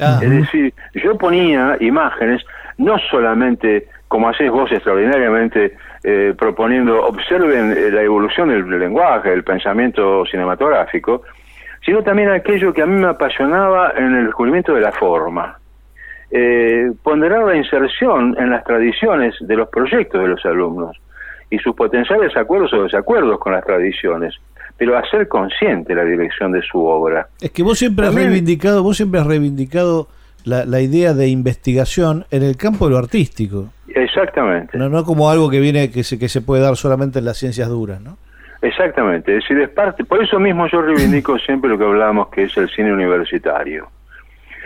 B: Ah.
G: Es decir, yo ponía imágenes, no solamente como hacéis vos extraordinariamente, eh, proponiendo, observen eh, la evolución del lenguaje, del pensamiento cinematográfico, sino también aquello que a mí me apasionaba en el descubrimiento de la forma. Eh, ponderar la inserción en las tradiciones de los proyectos de los alumnos y sus potenciales acuerdos o desacuerdos con las tradiciones, pero hacer consciente la dirección de su obra.
B: Es que vos siempre has reivindicado, vos siempre has reivindicado la, la idea de investigación en el campo de lo artístico,
G: Exactamente.
B: no, no como algo que viene que se, que se puede dar solamente en las ciencias duras, ¿no?
G: Exactamente, es decir, es parte, por eso mismo yo reivindico siempre lo que hablamos que es el cine universitario.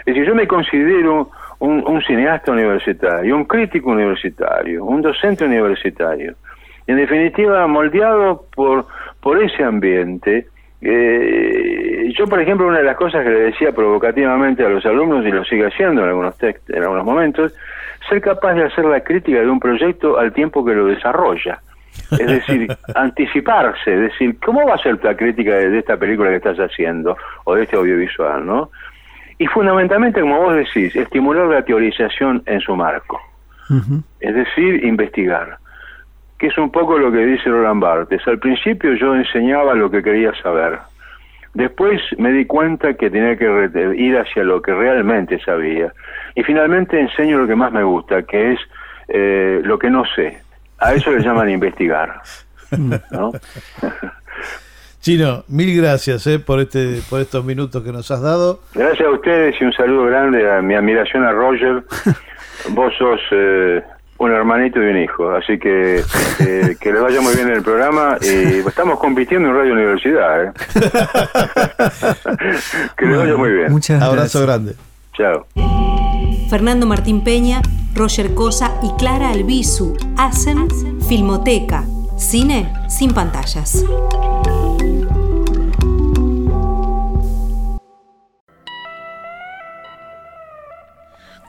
G: Es decir, yo me considero un, un cineasta universitario, un crítico universitario, un docente universitario. En definitiva, moldeado por, por ese ambiente. Eh, yo, por ejemplo, una de las cosas que le decía provocativamente a los alumnos, y lo sigue haciendo en algunos textos, en algunos momentos, ser capaz de hacer la crítica de un proyecto al tiempo que lo desarrolla. Es decir, anticiparse, es decir, ¿cómo va a ser la crítica de, de esta película que estás haciendo o de este audiovisual, no? Y fundamentalmente, como vos decís, estimular la teorización en su marco, es decir, investigar, que es un poco lo que dice Roland Barthes. Al principio yo enseñaba lo que quería saber, después me di cuenta que tenía que ir hacia lo que realmente sabía, y finalmente enseño lo que más me gusta, que es eh, lo que no sé. A eso le llaman investigar. ¿no?
B: Chino, mil gracias eh, por este por estos minutos que nos has dado.
G: Gracias a ustedes y un saludo grande a mi admiración a Roger. Vos sos eh, un hermanito y un hijo, así que eh, que les vaya muy bien en el programa. Y estamos compitiendo en Radio Universidad. ¿eh? que les vaya muy bien.
D: Muchas
B: Abrazo
D: gracias.
B: grande.
G: Chao.
A: Fernando Martín Peña, Roger Cosa y Clara Albizu hacen Filmoteca, cine sin pantallas.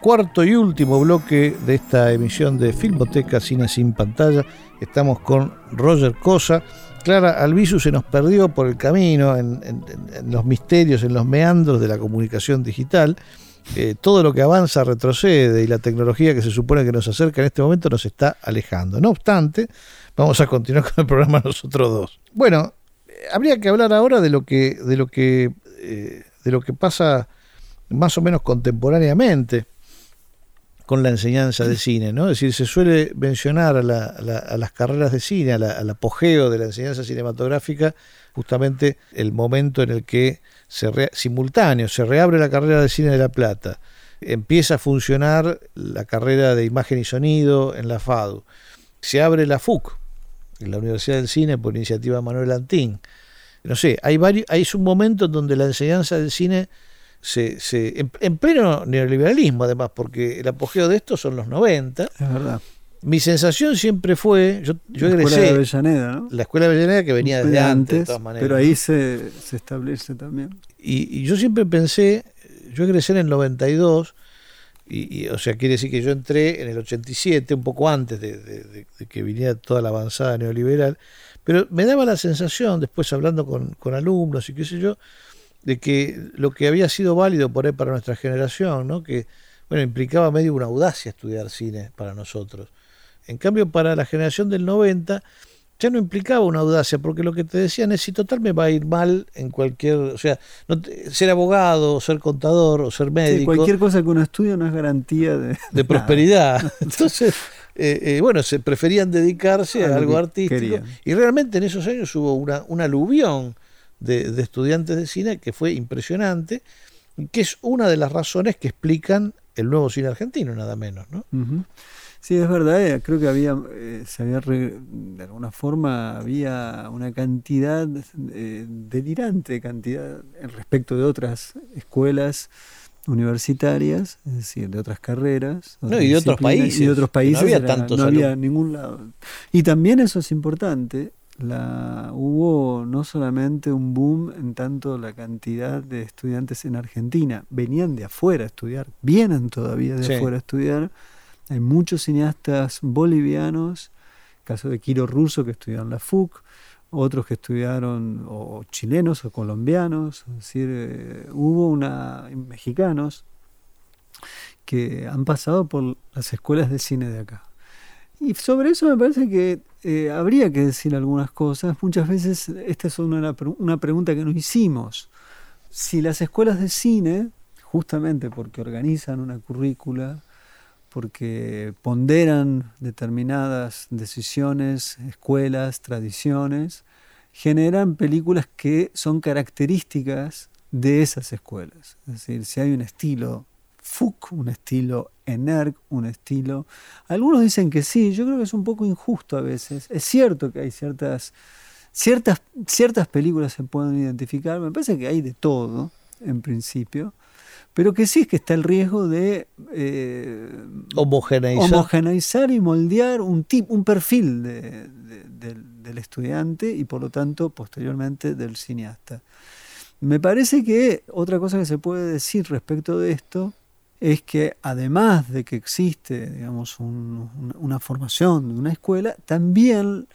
B: Cuarto y último bloque de esta emisión de Filmoteca Cine sin pantalla. Estamos con Roger Cosa. Clara Albizu se nos perdió por el camino en, los misterios, en los meandros de la comunicación digital. Eh, todo lo que avanza retrocede y la tecnología que se supone que nos acerca en este momento nos está alejando. No obstante, vamos a continuar con el programa nosotros dos. Bueno, habría que hablar ahora de lo que, de lo que, eh, de lo que pasa más o menos contemporáneamente con la enseñanza de cine, ¿no? Es decir, se suele mencionar a, la- las carreras de cine, al apogeo de la enseñanza cinematográfica, justamente el momento en el que se re- simultáneo se reabre la carrera de cine de La Plata, empieza a funcionar la carrera de imagen y sonido en la FADU, se abre la FUC, en la Universidad del Cine por iniciativa de Manuel Antín. No sé, hay varios, hay un momento en donde la enseñanza del cine se, se en, en pleno neoliberalismo además, porque el apogeo de esto son los 90.
D: Es verdad.
B: Mi sensación siempre fue, yo, yo
D: La Escuela de Avellaneda, ¿no?
B: la escuela de Avellaneda que venía desde
D: De
B: antes, de todas maneras.
D: pero ahí se, se establece también.
B: Y, y yo siempre pensé, yo egresé en el 92, y, y, o sea, quiere decir que yo entré en el 87, un poco antes de- de que viniera toda la avanzada neoliberal, pero me daba la sensación, después hablando con, con alumnos y qué sé yo, de que lo que había sido válido por ahí para nuestra generación, ¿no? que bueno, implicaba medio una audacia estudiar cine para nosotros. En cambio, para la generación del 90 ya no implicaba una audacia, porque lo que te decían es si total me va a ir mal en cualquier, o sea, no te- ser abogado, o ser contador, o ser
D: Sí,
B: médico,
D: cualquier cosa que uno estudia no es garantía de,
B: de
D: nada.
B: prosperidad. Entonces, eh, eh, bueno, se preferían dedicarse
D: A
B: algo artístico.
D: querían.
B: Y realmente en esos años hubo una, una aluvión de, de estudiantes de cine que fue impresionante, que es una de las razones que explican el nuevo cine argentino, nada menos, ¿no?
D: Sí, es verdad, eh, creo que había, eh, se había, re- de alguna forma, había una cantidad eh, delirante, cantidad respecto de otras escuelas universitarias, es decir, de otras carreras.
B: No, y de otros países,
D: Y de otros
B: que no
D: países.
B: había
D: era-
B: tantos
D: no había ningún lado. Y también eso es importante, la, hubo no solamente un boom en tanto la cantidad de estudiantes en Argentina, venían de afuera a estudiar, vienen todavía de
B: Sí.
D: afuera a estudiar. Hay muchos cineastas bolivianos, caso de Quiro Russo que estudió en la FUC, otros que estudiaron, o chilenos o colombianos, es decir, eh, hubo una, mexicanos que han pasado por las escuelas de cine de acá. Y sobre eso me parece que eh, habría que decir algunas cosas. Muchas veces esta es una, una pregunta que nos hicimos. Si las escuelas de cine, justamente porque organizan una currícula, porque ponderan determinadas decisiones, escuelas, tradiciones, generan películas que son características de esas escuelas. Es decir, si hay un estilo Fuck, un estilo Energ, un estilo... Algunos dicen que sí, yo creo que es un poco injusto a veces. Es cierto que hay ciertas, ciertas, ciertas películas se pueden identificar, me parece que hay de todo, en principio, pero que sí es que está el riesgo de eh,
B: homogeneizar.
D: y moldear un, tipo, un perfil del estudiante y por lo tanto posteriormente del cineasta. Me parece que otra cosa que se puede decir respecto de esto es que además de que existe digamos, una formación de una escuela, también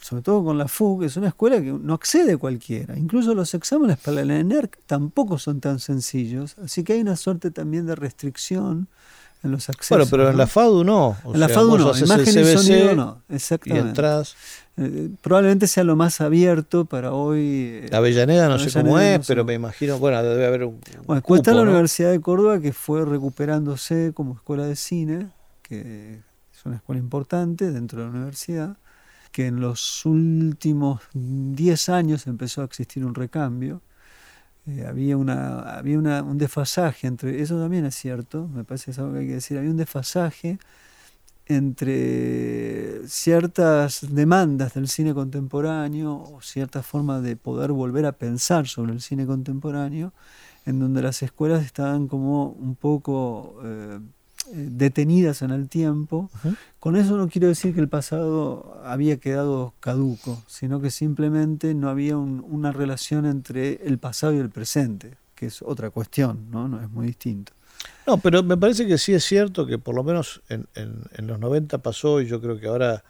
D: sobre todo con la FUG, es una escuela que no accede cualquiera. Incluso los exámenes para la ENERC tampoco son tan sencillos, así que hay una suerte también de restricción en los accesos.
B: Bueno, pero en la FADU no.
D: en la FADU no, imagen y sonido no, exactamente.
B: Y entras.
D: Eh, probablemente sea lo más abierto para hoy.
B: La Avellaneda no sé cómo es, pero me imagino, bueno, debe haber un.
D: Bueno, está la Universidad de Córdoba que fue recuperándose como escuela de cine, que es una escuela importante dentro de la universidad que en los últimos 10 años empezó a existir un recambio. Eh, había una, había una, un desfasaje entre, eso también es cierto, me parece que es algo que hay que decir, había un desfasaje entre ciertas demandas del cine contemporáneo o cierta forma de poder volver a pensar sobre el cine contemporáneo, en donde las escuelas estaban como un poco eh, detenidas en el tiempo. Con eso no quiero decir que el pasado había quedado caduco, sino que simplemente no había una relación entre el pasado y el presente, que es otra cuestión, ¿no? no es muy distinto.
B: No, pero me parece que sí es cierto que por lo menos en, los 90 pasó y yo creo que ahora,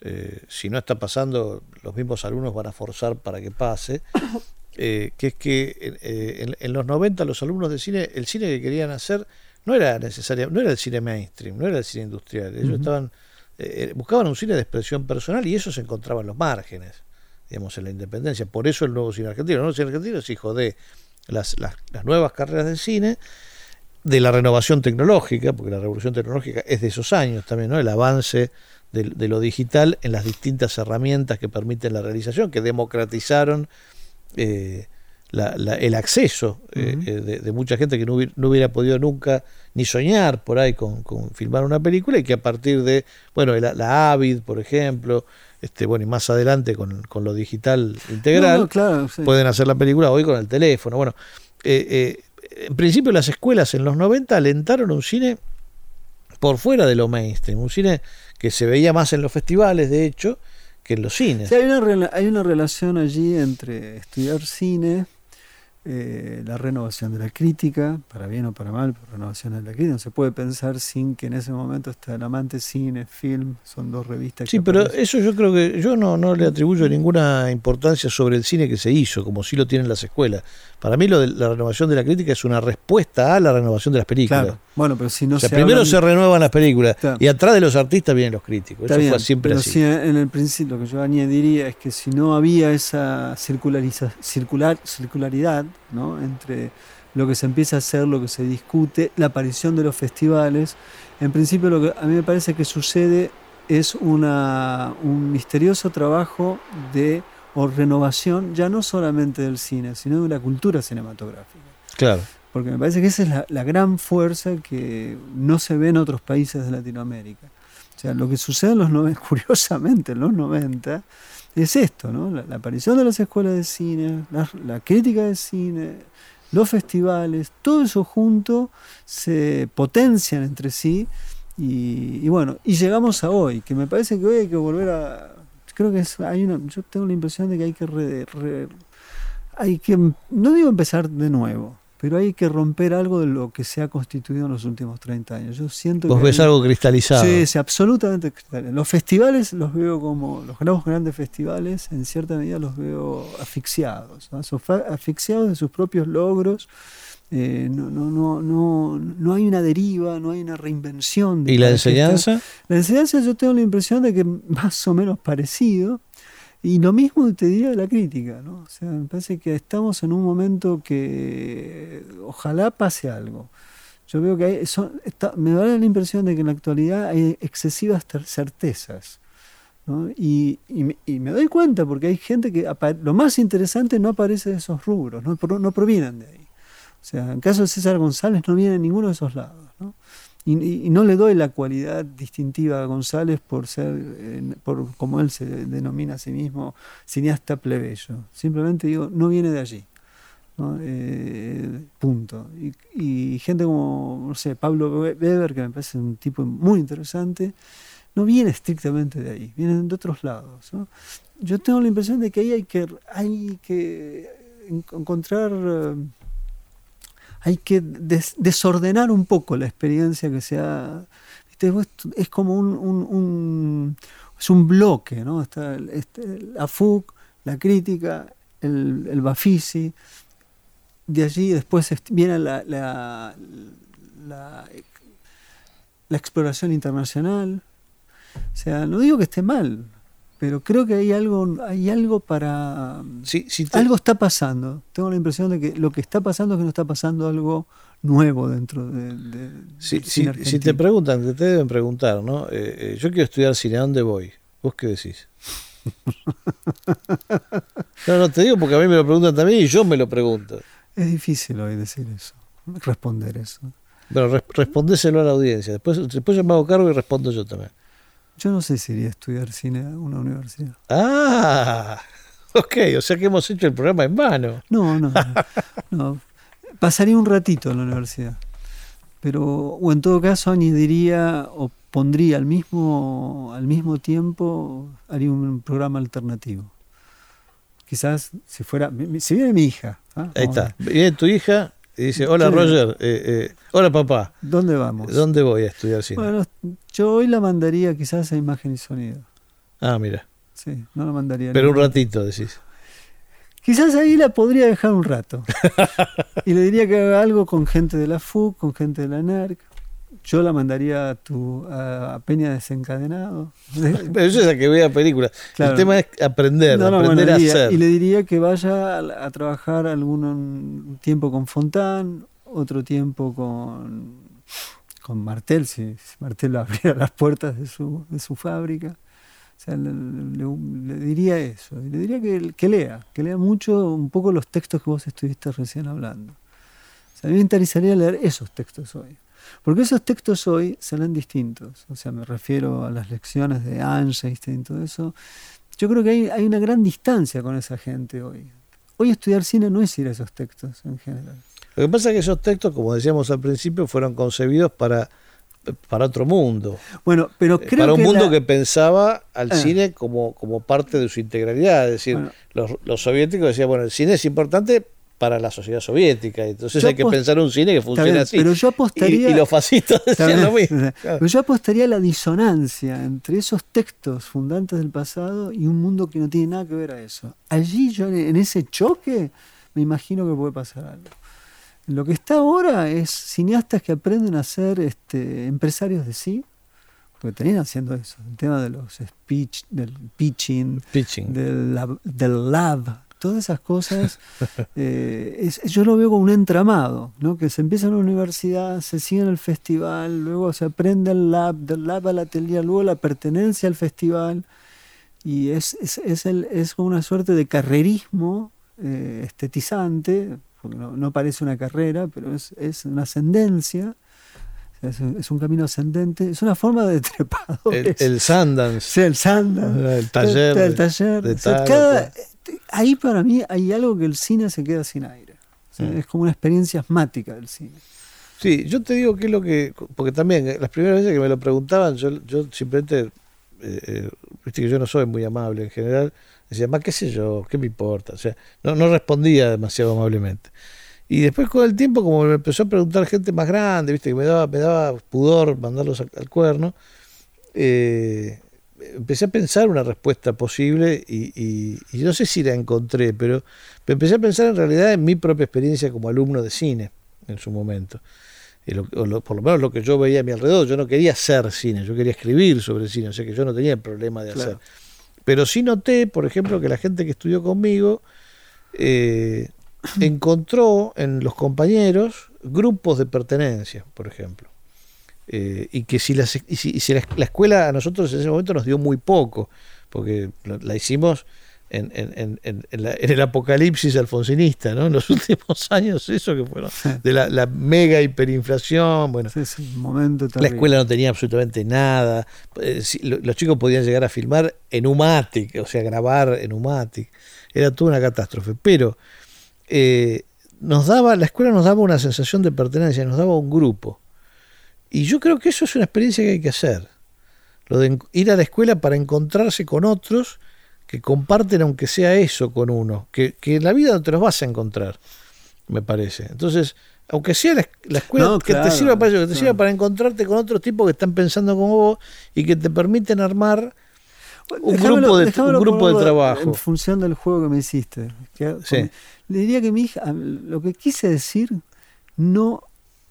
B: eh, si no está pasando, los mismos alumnos van a forzar para que pase, eh, que es que en, los 90 los alumnos de cine, el cine que querían hacer no era necesario, no era el cine mainstream, no era el cine industrial. Ellos estaban, eh, buscaban un cine de expresión personal y eso se encontraba en los márgenes, digamos, en la independencia. Por eso el nuevo cine argentino. El nuevo cine argentino es hijo de las, las, nuevas carreras del cine, de la renovación tecnológica, porque la revolución tecnológica es de esos años también, ¿no? El avance de, lo digital en las distintas herramientas que permiten la realización, que democratizaron eh, el acceso eh, eh, de, mucha gente que no hubiera, podido nunca ni soñar por ahí con, filmar una película y que a partir de, bueno, la, Avid, por ejemplo, este, bueno, y más adelante con, lo digital integral, pueden hacer la película hoy con el teléfono. Bueno, eh, en principio las escuelas en los 90 alentaron un cine por fuera de lo mainstream, un cine que se veía más en los festivales, de hecho, que en los cines.
D: hay, una, hay una relación allí entre estudiar cine eh, la renovación de la crítica, para bien o para mal, pero renovación de la crítica. No se puede pensar sin que en ese momento está el amante cine, film, son dos revistas.
B: Sí, pero eso yo creo que yo no, no le atribuyo ninguna importancia sobre el cine que se hizo, como si lo tienen las escuelas. Para mí lo de la renovación de la crítica es una respuesta a la renovación de las películas. Claro.
D: Bueno, pero si no
B: se primero se renuevan las películas y atrás de los artistas vienen los críticos. Eso fue siempre
D: pero
B: así.
D: Si en el principio lo que yo añadiría es que si no había esa circulariza, circular, circularidad ¿no? entre lo que se empieza a hacer, lo que se discute, la aparición de los festivales, en principio lo que a mí me parece que sucede es una, un misterioso trabajo de o renovación ya no solamente del cine, sino de la cultura cinematográfica.
B: Claro.
D: Porque me parece que esa es la, gran fuerza que no se ve en otros países de Latinoamérica. O sea, lo que sucede en los 90, curiosamente en los 90, es esto, ¿no? La, aparición de las escuelas de cine, la, crítica de cine, los festivales, todo eso junto se potencian entre sí y, bueno, y llegamos a hoy, que me parece que hoy hay que volver a, creo que es, hay una, yo tengo la impresión de que hay que, hay que, no digo empezar de nuevo, pero hay que romper algo de lo que se ha constituido en los últimos 30 años. Yo siento
B: Vos
D: que
B: ves
D: hay-
B: algo cristalizado.
D: Sí, sí, absolutamente cristalinos. Los festivales los veo como, los nuevos grandes festivales, en cierta medida los veo asfixiados, ¿no? Asfixiados de sus propios logros. Eh, no, no, no, no, no hay una deriva, no hay una reinvención. de
B: ¿Y la enseñanza?
D: La enseñanza yo tengo la impresión de que más o menos parecido. Y lo mismo te diría de la crítica, ¿no? O sea, me parece que estamos en un momento que ojalá pase algo. Yo veo que hay, son- me da la impresión de que en la actualidad hay excesivas certezas. ¿no? Y, y y me doy cuenta porque hay gente que lo más interesante no aparece de esos rubros, no, no provienen de ahí. O sea, en caso de César González no viene de ninguno de esos lados. Y, no le doy la cualidad distintiva a González por ser, eh, por como él se denomina a sí mismo, cineasta plebeyo. Simplemente digo, no viene de allí. Eh, punto. Y, gente como, no sé, Pablo We- Weber, que me parece un tipo muy interesante, no viene estrictamente de ahí, vienen de otros lados. ¿no? Yo tengo la impresión de que ahí hay que, hay que en- encontrar, eh, hay que des- desordenar un poco la experiencia que se ha... ¿viste? Es como un, un- un- es un bloque, ¿no? Está el- este, la FUC, la crítica, el, el Bafisi, de allí después viene la, la, la, la exploración internacional. O sea, no digo que esté mal, pero creo que hay algo, hay algo para...
B: Si, si te-
D: Algo está pasando. Tengo la impresión de que lo que está pasando es que no está pasando algo nuevo dentro de, de- del
B: si- te preguntan, te deben preguntar, ¿no? Eh, eh, yo quiero estudiar cine, ¿a dónde voy? ¿Vos qué decís? No, no te digo porque a mí me lo preguntan también y yo me lo pregunto.
D: Es difícil hoy decir eso, responder eso.
B: Pero res- respondéselo a la audiencia. Después, después yo me hago cargo y respondo yo también.
D: Yo no sé si iría a estudiar cine a una universidad.
B: Ah, ok, o sea que hemos hecho el programa en vano.
D: No, no, no. no. Pasaría un ratito en la universidad. Pero, o en todo caso, añadiría o pondría al mismo, al mismo tiempo, haría un programa alternativo. Quizás si fuera, si viene mi hija. ¿ah?
B: Ahí está. Viene tu hija y dice, hola
D: Sí.
B: Roger, eh, eh, hola papá,
D: ¿Dónde vamos?
B: ¿dónde voy a estudiar cine?
D: Bueno, yo hoy la mandaría quizás a imagen y sonido.
B: Ah, mira,
D: Sí, no la mandaría. a
B: pero un ratito decís.
D: Quizás ahí la podría dejar un rato. y le diría que haga algo con gente de la FUC, con gente de la NERC. Yo la mandaría a, tu, a, Peña Desencadenado.
B: Pero eso es que vea películas.
D: Claro.
B: El tema es aprender,
D: No, no,
B: aprender
D: bueno,
B: a
D: diría-
B: hacer.
D: y le diría que vaya a, a trabajar algún tiempo con Fontán, otro tiempo con, con Martel, si, si Martel abriera las puertas de su, de su fábrica. O sea, le, le- le diría eso. Y le diría que, que lea, que lea mucho un poco los textos que vos estuviste recién hablando. O sea, a mí me interesaría leer esos textos hoy. Porque esos textos hoy serán distintos. O sea, me refiero a las lecciones de Einstein y todo eso. Yo creo que hay, hay una gran distancia con esa gente hoy. Hoy estudiar cine no es ir a esos textos en general.
B: Lo que pasa es que esos textos, como decíamos al principio, fueron concebidos para, para otro mundo.
D: Bueno, pero
B: Eh,
D: creo
B: para un
D: que
B: mundo
D: la-
B: que pensaba al
D: Ah.
B: cine como, como parte de su integralidad. Es decir,
D: Bueno.
B: los, los soviéticos decían, bueno, el cine es importante para la sociedad soviética. Entonces
D: Yo
B: hay que pensar un cine que funcione
D: bien,
B: así.
D: Pero yo
B: Y,
D: apostaría.
B: y los fascistas decían lo
D: bien,
B: mismo.
D: Pero yo apostaría a la disonancia entre esos textos fundantes del pasado y un mundo que no tiene nada que ver a eso. Allí yo en ese choque me imagino que puede pasar algo. Lo que está ahora es cineastas que aprenden a ser este, empresarios de sí, porque tenían haciendo eso, el tema de los speech, del pitching,
B: Pitching.
D: del lab, del lab, todas esas cosas, eh, es- yo lo veo como un entramado, ¿no? que se empieza en la universidad, se sigue en el festival, luego se aprende el lab, del lab al atelier, luego la pertenencia al festival, y es, es, es, el, es como una suerte de carrerismo eh, estetizante, porque no, no parece una carrera, pero es, es una ascendencia. Es, un- es un camino ascendente, es una forma de
B: El,
D: trepadores.
B: el Sundance.
D: Sí, el Sanda.
B: El taller
D: El,
B: de-
D: taller.
B: de
D: O sea,
B: tal,
D: cada-
B: tal.
D: Ahí para mí hay algo que el cine se queda sin aire. O sea,
B: Mm.
D: Es como una experiencia asmática del cine.
B: Sí, yo te digo que es lo que. Porque también, eh, las primeras veces que me lo preguntaban, yo, yo simplemente. eh, eh, viste que yo no soy muy amable en general. Decía, más qué sé yo, qué me importa. O sea, no, no respondía demasiado amablemente. Y después con el tiempo, como me empezó a preguntar gente más grande, viste, que me daba, me daba pudor mandarlos al, al cuerno, eh, empecé a pensar una respuesta posible y, y- y no sé si la encontré, pero empecé a pensar en realidad en mi propia experiencia como alumno de cine en su momento. Lo- lo- por lo menos lo que yo veía a mi alrededor. Yo no quería hacer cine, yo quería escribir sobre cine, o sea que yo no tenía el problema de
D: Claro.
B: hacer. Pero sí noté, por ejemplo, que la gente que estudió conmigo eh, encontró en los compañeros grupos de pertenencia, por ejemplo. Eh, y que si, las, y si, y si la, la escuela a nosotros en ese momento nos dio muy poco, porque la, hicimos en, en- en- en- la- el apocalipsis alfonsinista, ¿no? En los últimos años, eso que fueron, de la, la mega hiperinflación, bueno,
D: Sí, sí, un momento
B: la escuela no tenía absolutamente nada. Eh, si- lo- los chicos podían llegar a filmar en Umatic, o sea, grabar en Umatic. Era toda una catástrofe. Pero eh, nos daba, la escuela nos daba una sensación de pertenencia, nos daba un grupo. Y yo creo que eso es una experiencia que hay que hacer. Lo de ir a la escuela para encontrarse con otros que comparten, aunque sea eso, con uno. Que, que en la vida no te los vas a encontrar, me parece. Entonces, aunque sea la, la escuela
D: No,
B: que
D: claro,
B: te sirva para eso, que te sirva para encontrarte con otros tipos que están pensando como vos y que te permiten armar un
D: Dejámelo-
B: grupo de, un grupo de trabajo.
D: En función del juego que me hiciste. que-
B: Sí.
D: Le diría que mi hija, lo que quise decir no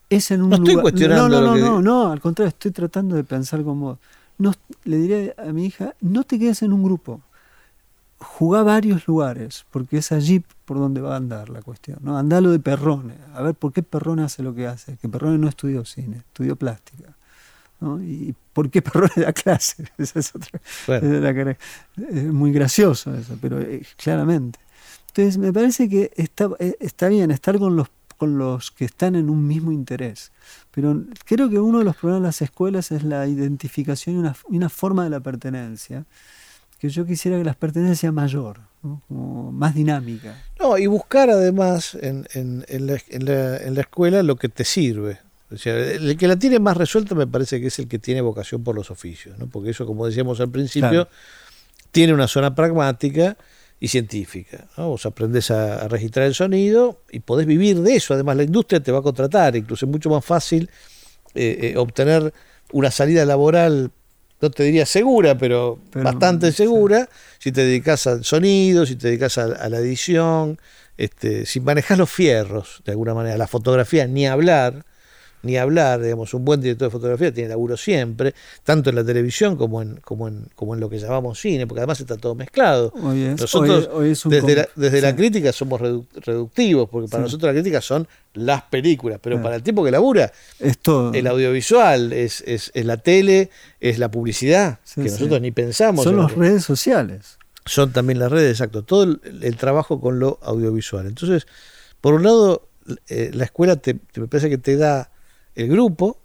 D: es en un
B: No estoy
D: lugar.
B: cuestionando
D: no, no, no, no, no, al contrario, estoy tratando de pensar como. No, le diría a mi hija, no te quedes en un grupo. Jugá varios lugares, porque es allí por donde va a andar la cuestión. ¿no? Andá lo de Perrone, a ver por qué Perrone hace lo que hace. Que Perrone no estudió cine, estudió plástica. ¿no? ¿Y por qué Perrone da clase? Esa es otra.
B: Bueno.
D: es muy gracioso eso, pero eh, claramente. Entonces, me parece que está, eh, está bien estar con los, con los que están en un mismo interés. Pero creo que uno de los problemas de las escuelas es la identificación y una, forma de la pertenencia, que yo quisiera que la pertenencia sea mayor, ¿no? Como más dinámica.
B: No, y buscar además en, en- en la, en la- en la escuela lo que te sirve. O sea, el que la tiene más resuelta me parece que es el que tiene vocación por los oficios, ¿no? porque eso, como decíamos al principio,
D: Claro.
B: tiene una zona pragmática y científica. ¿no? Vos aprendés a, a registrar el sonido y podés vivir de eso. Además, la industria te va a contratar, incluso es mucho más fácil eh, eh, obtener una salida laboral, no te diría segura, pero,
D: Pero,
B: bastante
D: sí.
B: segura, si te dedicas al sonido, si te dedicas a, a la edición, este, si manejas los fierros, de alguna manera, la fotografía, ni hablar, ni hablar, digamos, un buen director de fotografía tiene laburo siempre, tanto en la televisión como en, como en, como en lo que llamamos cine, porque además está todo mezclado.
D: Hoy es,
B: Nosotros,
D: hoy- hoy es un
B: desde, la, crítica somos redu- reductivos, porque para
D: Sí.
B: nosotros la crítica son las películas, pero
D: Claro.
B: para el tipo que labura,
D: Es todo.
B: el audiovisual, es, es, es la tele, es la publicidad, que nosotros ni pensamos.
D: Son las redes sociales.
B: son también las redes, exacto, todo el, el trabajo con lo audiovisual. Entonces, por un lado, eh, la escuela te, te- me parece que te da el grupo,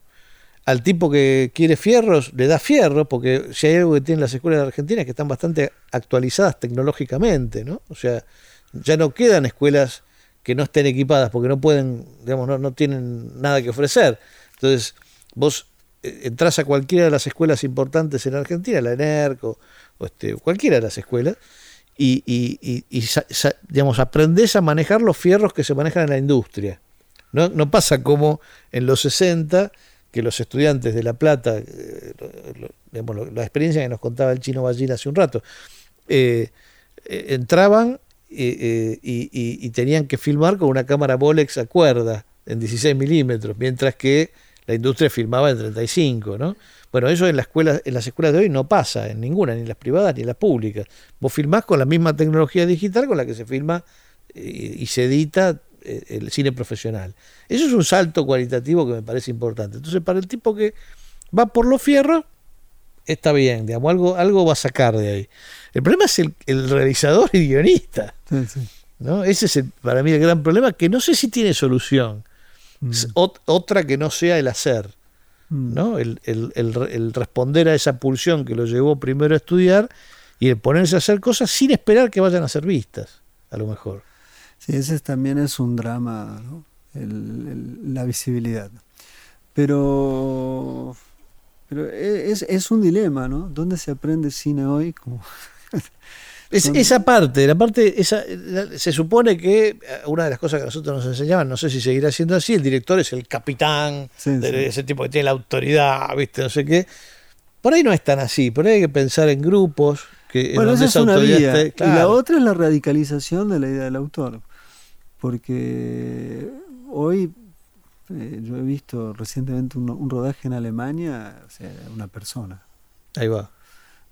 B: al tipo que quiere fierros, le da fierro, porque si hay algo que tienen las escuelas de Argentina es que están bastante actualizadas tecnológicamente, ¿no? O sea, ya no quedan escuelas que no estén equipadas porque no pueden, digamos, no, no tienen nada que ofrecer. Entonces, vos eh, entras a cualquiera de las escuelas importantes en Argentina, la ENERC o, este, cualquiera de las escuelas, y, y, y- y digamos, a manejar los fierros que se manejan en la industria. No, pasa como en los 60, que los estudiantes de La Plata, eh, la experiencia que nos contaba el chino Ballín hace un rato, eh, eh, entraban y, tenían que filmar con una cámara Bolex a cuerda en 16 milímetros, mientras que la industria filmaba en 35, ¿no? Bueno, eso en, la escuela, en las escuelas de hoy no pasa, en ninguna, ni en las privadas ni en las públicas. Vos filmás con la misma tecnología digital con la que se filma y se edita el cine profesional. Eso es un salto cualitativo que me parece importante. Entonces, para el tipo que va por los fierros, está bien, digamos, algo, algo va a sacar de ahí. El problema es el, el realizador y guionista.
D: Sí, sí.
B: ¿no? Ese es el- para mí el gran problema, que no sé si tiene solución.
D: Mm.
B: Ot- otra que no sea el hacer.
D: Mm.
B: ¿no? El, el- el re- el responder a esa pulsión que lo llevó primero a estudiar y el ponerse a hacer cosas sin esperar que vayan a ser vistas, a lo mejor.
D: Sí, ese es- también es un drama, ¿no? El- el- la visibilidad. Pero, pero e- es, es un dilema, ¿no? ¿Dónde se aprende cine hoy? Como
B: Es, esa parte, la parte, esa, la- se supone que eh, una de las cosas que nosotros nos enseñaban, no sé si seguirá siendo así, el director es el capitán,
D: Sí,
B: de-
D: sí.
B: ese tipo que tiene la autoridad, viste, no sé qué. Por ahí no es tan así, por ahí hay que pensar en grupos, que en
D: Bueno, esa es una vía. Y la otra es la radicalización de la idea del autor. Porque hoy eh, yo he visto recientemente un, un rodaje en Alemania, o sea, una persona.
B: Ahí va.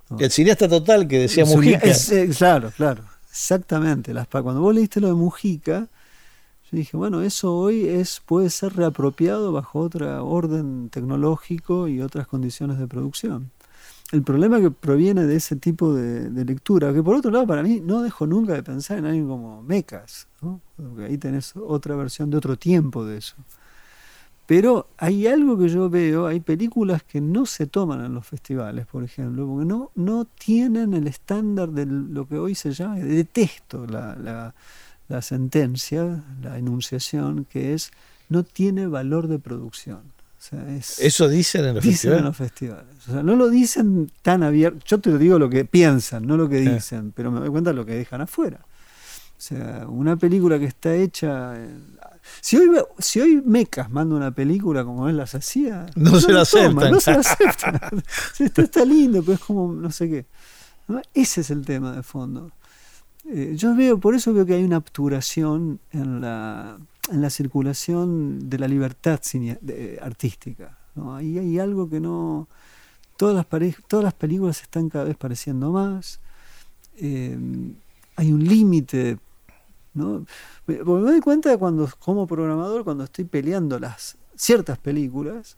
D: ¿no?
B: El cineasta total que decía
D: Es
B: Mujica.
D: es, eh, claro, claro. Exactamente. Las, cuando vos leíste lo de Mujica, yo dije, bueno, eso hoy es puede ser reapropiado bajo otro orden tecnológico y otras condiciones de producción. El problema que proviene de ese tipo de, lectura, que por otro lado para mí no dejo nunca de pensar en alguien como Mecas. Porque ahí tenés otra versión de otro tiempo de eso. Pero hay algo que yo veo, hay películas que no se toman en los festivales, por ejemplo, porque no, no tienen el estándar de lo que hoy se llama, detesto la, la, la sentencia, la enunciación, que es no tiene valor de producción. O sea, es,
B: Eso dicen en los
D: dicen en
B: festivales.
D: los festivales. O sea, no lo dicen tan abierto. Yo te lo digo lo que piensan, no lo que
B: Eh.
D: dicen, pero me doy cuenta de lo que dejan afuera. O sea, una película que está hecha. en- Si hoy, si hoy Mecas manda una película como él las hacía,
B: No se la
D: toma,
B: aceptan.
D: No se la aceptan. Está, está lindo, pero es como no sé qué. ¿No? Ese es el tema de fondo. Eh, yo veo, por eso veo que hay una obturación en la, en la circulación de la libertad cine- artística. ¿no? Ahí hay algo que no. Todas las, pare- todas las películas están cada vez pareciendo más. Eh, hay un límite. ¿no? Me doy cuenta cuando, como programador, cuando estoy peleando las ciertas películas,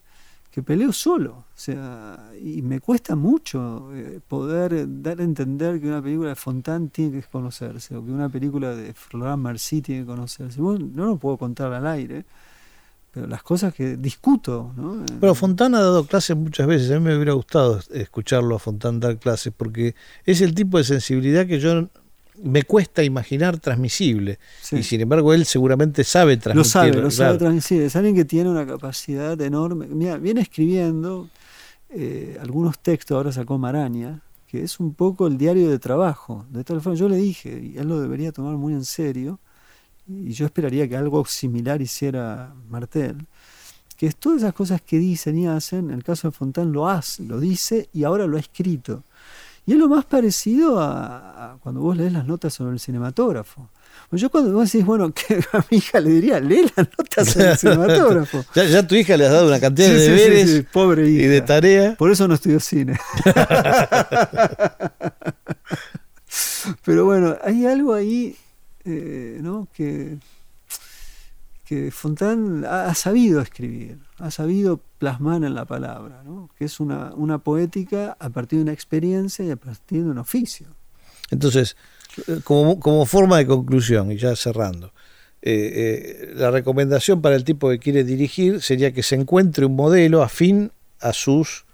D: que peleo solo. O sea, y me cuesta mucho eh, poder dar a entender que una película de Fontán tiene que conocerse, o que una película de Florent Marcy tiene que conocerse. Bueno, no lo puedo contar al aire, pero las cosas que discuto, ¿no?
B: Pero Fontana ha dado clases muchas veces. A mí me hubiera gustado escucharlo a Fontana dar clases porque es el tipo de sensibilidad que yo me cuesta imaginar transmisible.
D: Sí.
B: Y sin embargo, él seguramente sabe
D: Lo
B: transmitir.
D: sabe, lo sabe transmitir. Es alguien que tiene una capacidad enorme. Mira, viene escribiendo eh, algunos textos, ahora sacó Maraña, que es un poco el diario de trabajo. De tal forma, yo le dije, y él lo debería tomar muy en serio, y yo esperaría que algo similar hiciera Martel, que es todas esas cosas que dicen y hacen, en el caso de Fontán lo hace, lo dice y ahora lo ha escrito. Y es lo más parecido a, a cuando vos lees las notas sobre el cinematógrafo. Pues yo cuando vos decís, bueno, que a mi hija le diría, lee las notas sobre el cinematógrafo.
B: Ya, tu hija le has dado una cantidad
D: Sí,
B: de
D: sí,
B: deberes
D: sí, pobre
B: y de tareas.
D: Por eso no estudió cine. Pero bueno, hay algo ahí, eh, ¿no? Que, que Fontán ha, sabido escribir, ha sabido plasmar en la palabra, ¿no? Que es una, una poética a partir de una experiencia y a partir de un oficio.
B: Entonces, como, como forma de conclusión, y ya cerrando, eh, eh, la recomendación para el tipo que quiere dirigir sería que se encuentre un modelo afín a sus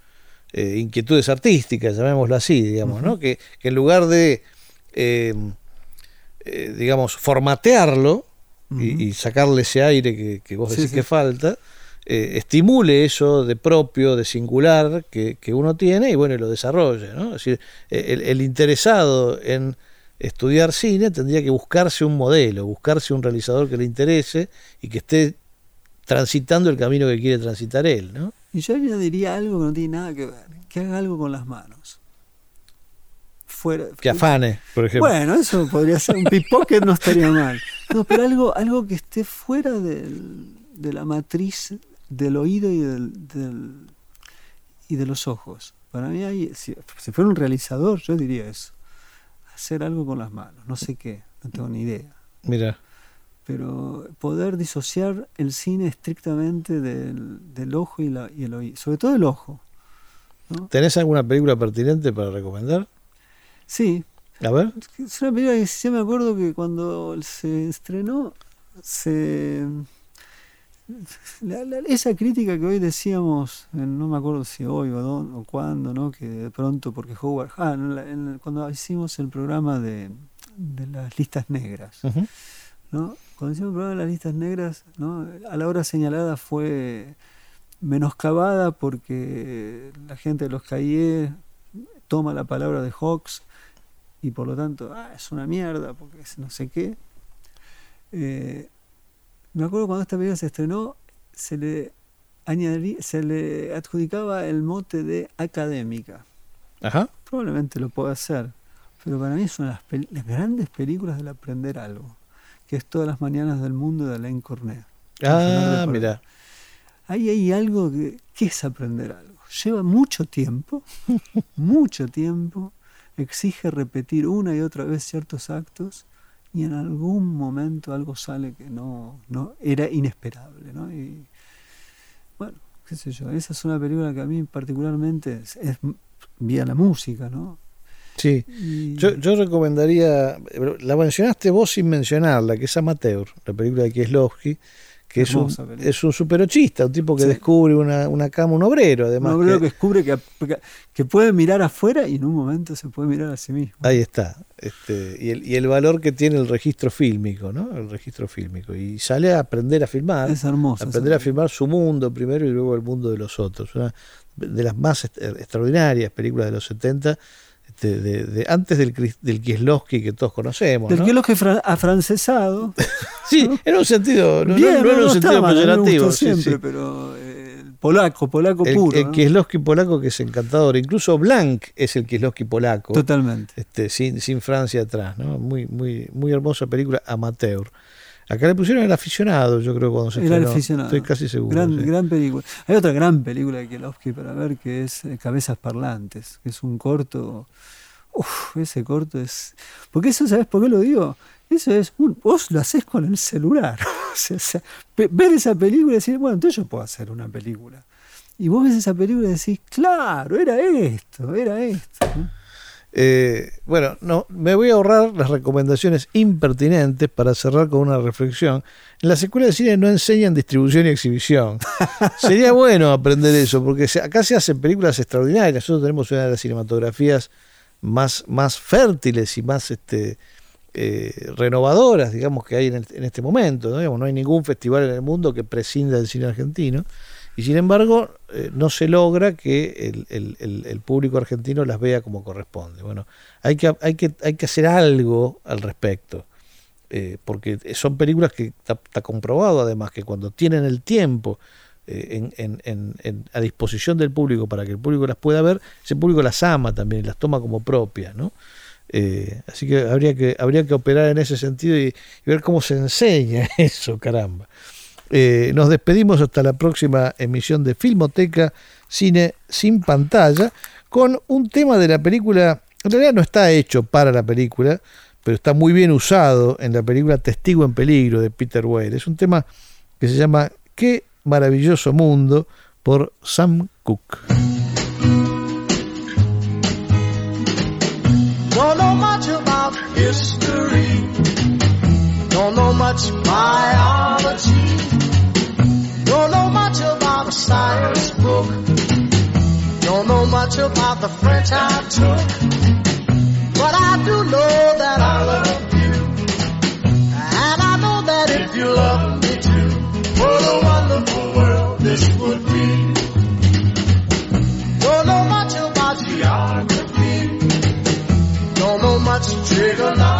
B: eh, inquietudes artísticas, llamémoslo así, digamos, ¿no? Que, que en lugar de, eh, eh, y, y sacarle ese aire que, que vos decís
D: sí.
B: que falta, eh, estimule eso de propio, de singular que, que uno tiene y bueno, y lo desarrolle, ¿no? Es decir, eh, el, el interesado en estudiar cine tendría que buscarse un modelo, buscarse un realizador que le interese y que esté transitando el camino que quiere transitar él, ¿no?
D: Y yo añadiría algo que no tiene nada que ver, que haga algo con las manos. Fuera,
B: Que afane, por ejemplo.
D: Bueno, eso podría ser un pickpocket, no estaría mal. No, pero algo, algo que esté fuera del- de la matriz del oído y, del, del- y de los ojos. Para mí, hay, si, si fuera un realizador, yo diría eso. Hacer algo con las manos, no sé qué, no tengo ni idea.
B: Mira,
D: Pero poder disociar el cine estrictamente del, del ojo y, la- y el oído, sobre todo el ojo.
B: ¿tenés alguna película pertinente para recomendar?
D: Sí,
B: A ver.
D: Es una película que sí me acuerdo que cuando se estrenó, se la- la- esa crítica que hoy decíamos, eh, no me acuerdo si hoy o, dónde, o cuándo, ¿no? que de pronto, porque Howard, ah, en la- en el- cuando hicimos el programa de, de las listas negras, cuando hicimos el programa de las listas negras, ¿no? a la hora señalada fue menoscabada porque la gente de los CAIE toma la palabra de Hawks y por lo tanto ah, es una mierda porque es no sé qué. Eh, me acuerdo cuando esta película se estrenó, se le, añadí- se le adjudicaba el mote de académica.
B: Ajá.
D: Probablemente lo pueda hacer, pero para mí es una de las, las grandes películas del aprender algo, que es Todas las mañanas del mundo de Alain Cornet.
B: Ah, mira.
D: Ahí hay algo que, que es aprender algo. Lleva mucho tiempo, mucho tiempo, exige repetir una y otra vez ciertos actos y en algún momento algo sale que no, no era inesperable. ¿no? Y, bueno, qué sé yo, esa es una película que a mí particularmente es, es vía la música, ¿no?
B: Sí.
D: Y-
B: Yo, yo recomendaría, la mencionaste vos sin mencionarla, que es Amateur, la película de Kieslowski, que es un, es un superochista, un tipo que
D: Sí.
B: descubre una, una cama, un obrero, además.
D: un obrero
B: que-
D: que descubre que, que puede mirar afuera y en un momento se puede mirar a sí mismo.
B: Ahí está. Este, y, el, y el valor que tiene el registro fílmico, ¿no? El registro fílmico. Y sale a aprender a filmar.
D: Es hermoso.
B: a aprender a filmar su mundo primero y luego el mundo de los otros. Una de las más extraordinarias películas de los 70, este, de, de- antes del, del Kieslowski que todos conocemos.
D: Del
B: ¿no?
D: que fra- afrancesado.
B: Sí, en un sentido, no,
D: Bien,
B: no en un sentido
D: mal,
B: peyorativo. sí,
D: siempre,
B: sí.
D: pero eh, polaco, polaco
B: El,
D: puro.
B: el. Kieslowski polaco que es encantador. Incluso Blanc es el Kieslowski polaco.
D: Totalmente.
B: este, sin, sin Francia atrás, ¿no? Muy, muy, muy hermosa película amateur. Acá le pusieron el aficionado, yo creo, cuando se
D: el
B: estrenó.
D: aficionado.
B: Estoy casi seguro.
D: Gran,
B: sí.
D: gran película. Hay otra gran película de Kielowski para ver que es eh, Cabezas Parlantes, que es un corto. Uf, ese corto es. Porque eso, ¿sabes por qué lo digo? Eso es. un- vos lo haces con el celular. O sea, ver esa película y decir, bueno, entonces yo puedo hacer una película. Y vos ves esa película y decís, claro, era esto, era esto. ¿no?
B: Eh, bueno, no, me voy a ahorrar las recomendaciones impertinentes para cerrar con una reflexión. En las escuelas de cine no enseñan distribución y exhibición. Sería bueno aprender eso, porque acá se hacen películas extraordinarias. Nosotros tenemos una de las cinematografías más, más fértiles y más este, eh, renovadoras, digamos, que hay en, el- en este momento. ¿no? Digamos, no hay ningún festival en el mundo que prescinda del cine argentino. Y sin embargo, eh, no se logra que el, el- público argentino las vea como corresponde. Bueno, hay que, hay que, hay que hacer algo al respecto. eh, porque son películas que está, comprobado además que cuando tienen el tiempo eh, en, en- a disposición del público para que el público las pueda ver, ese público las ama también, las toma como propias, ¿no? Así que habría que habría que operar en ese sentido y ver cómo se enseña eso, caramba. Eh, nos despedimos hasta la próxima emisión de Filmoteca Cine sin pantalla con un tema de la película, en realidad no está hecho para la película, pero está muy bien usado en la película Testigo en Peligro de Peter Weir. Es un tema que se llama Qué maravilloso mundo por Sam Cooke.
F: Know much biology. Don't know much about a science book. Don't know much about the French I took. But I do know that I love you. And I know that if you love me too, what a wonderful world this would be. Don't know much about geography. Don't know much trigonometry.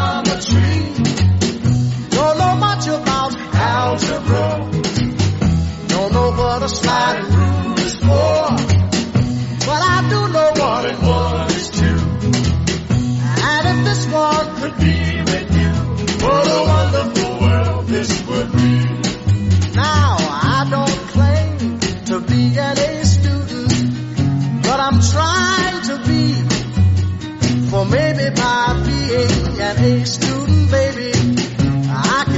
F: A for. But I do know and if this could be with you, what a wonderful world this would be. Now, I don't claim to be an A student, but I'm trying to be. For maybe by being an A student, baby, I can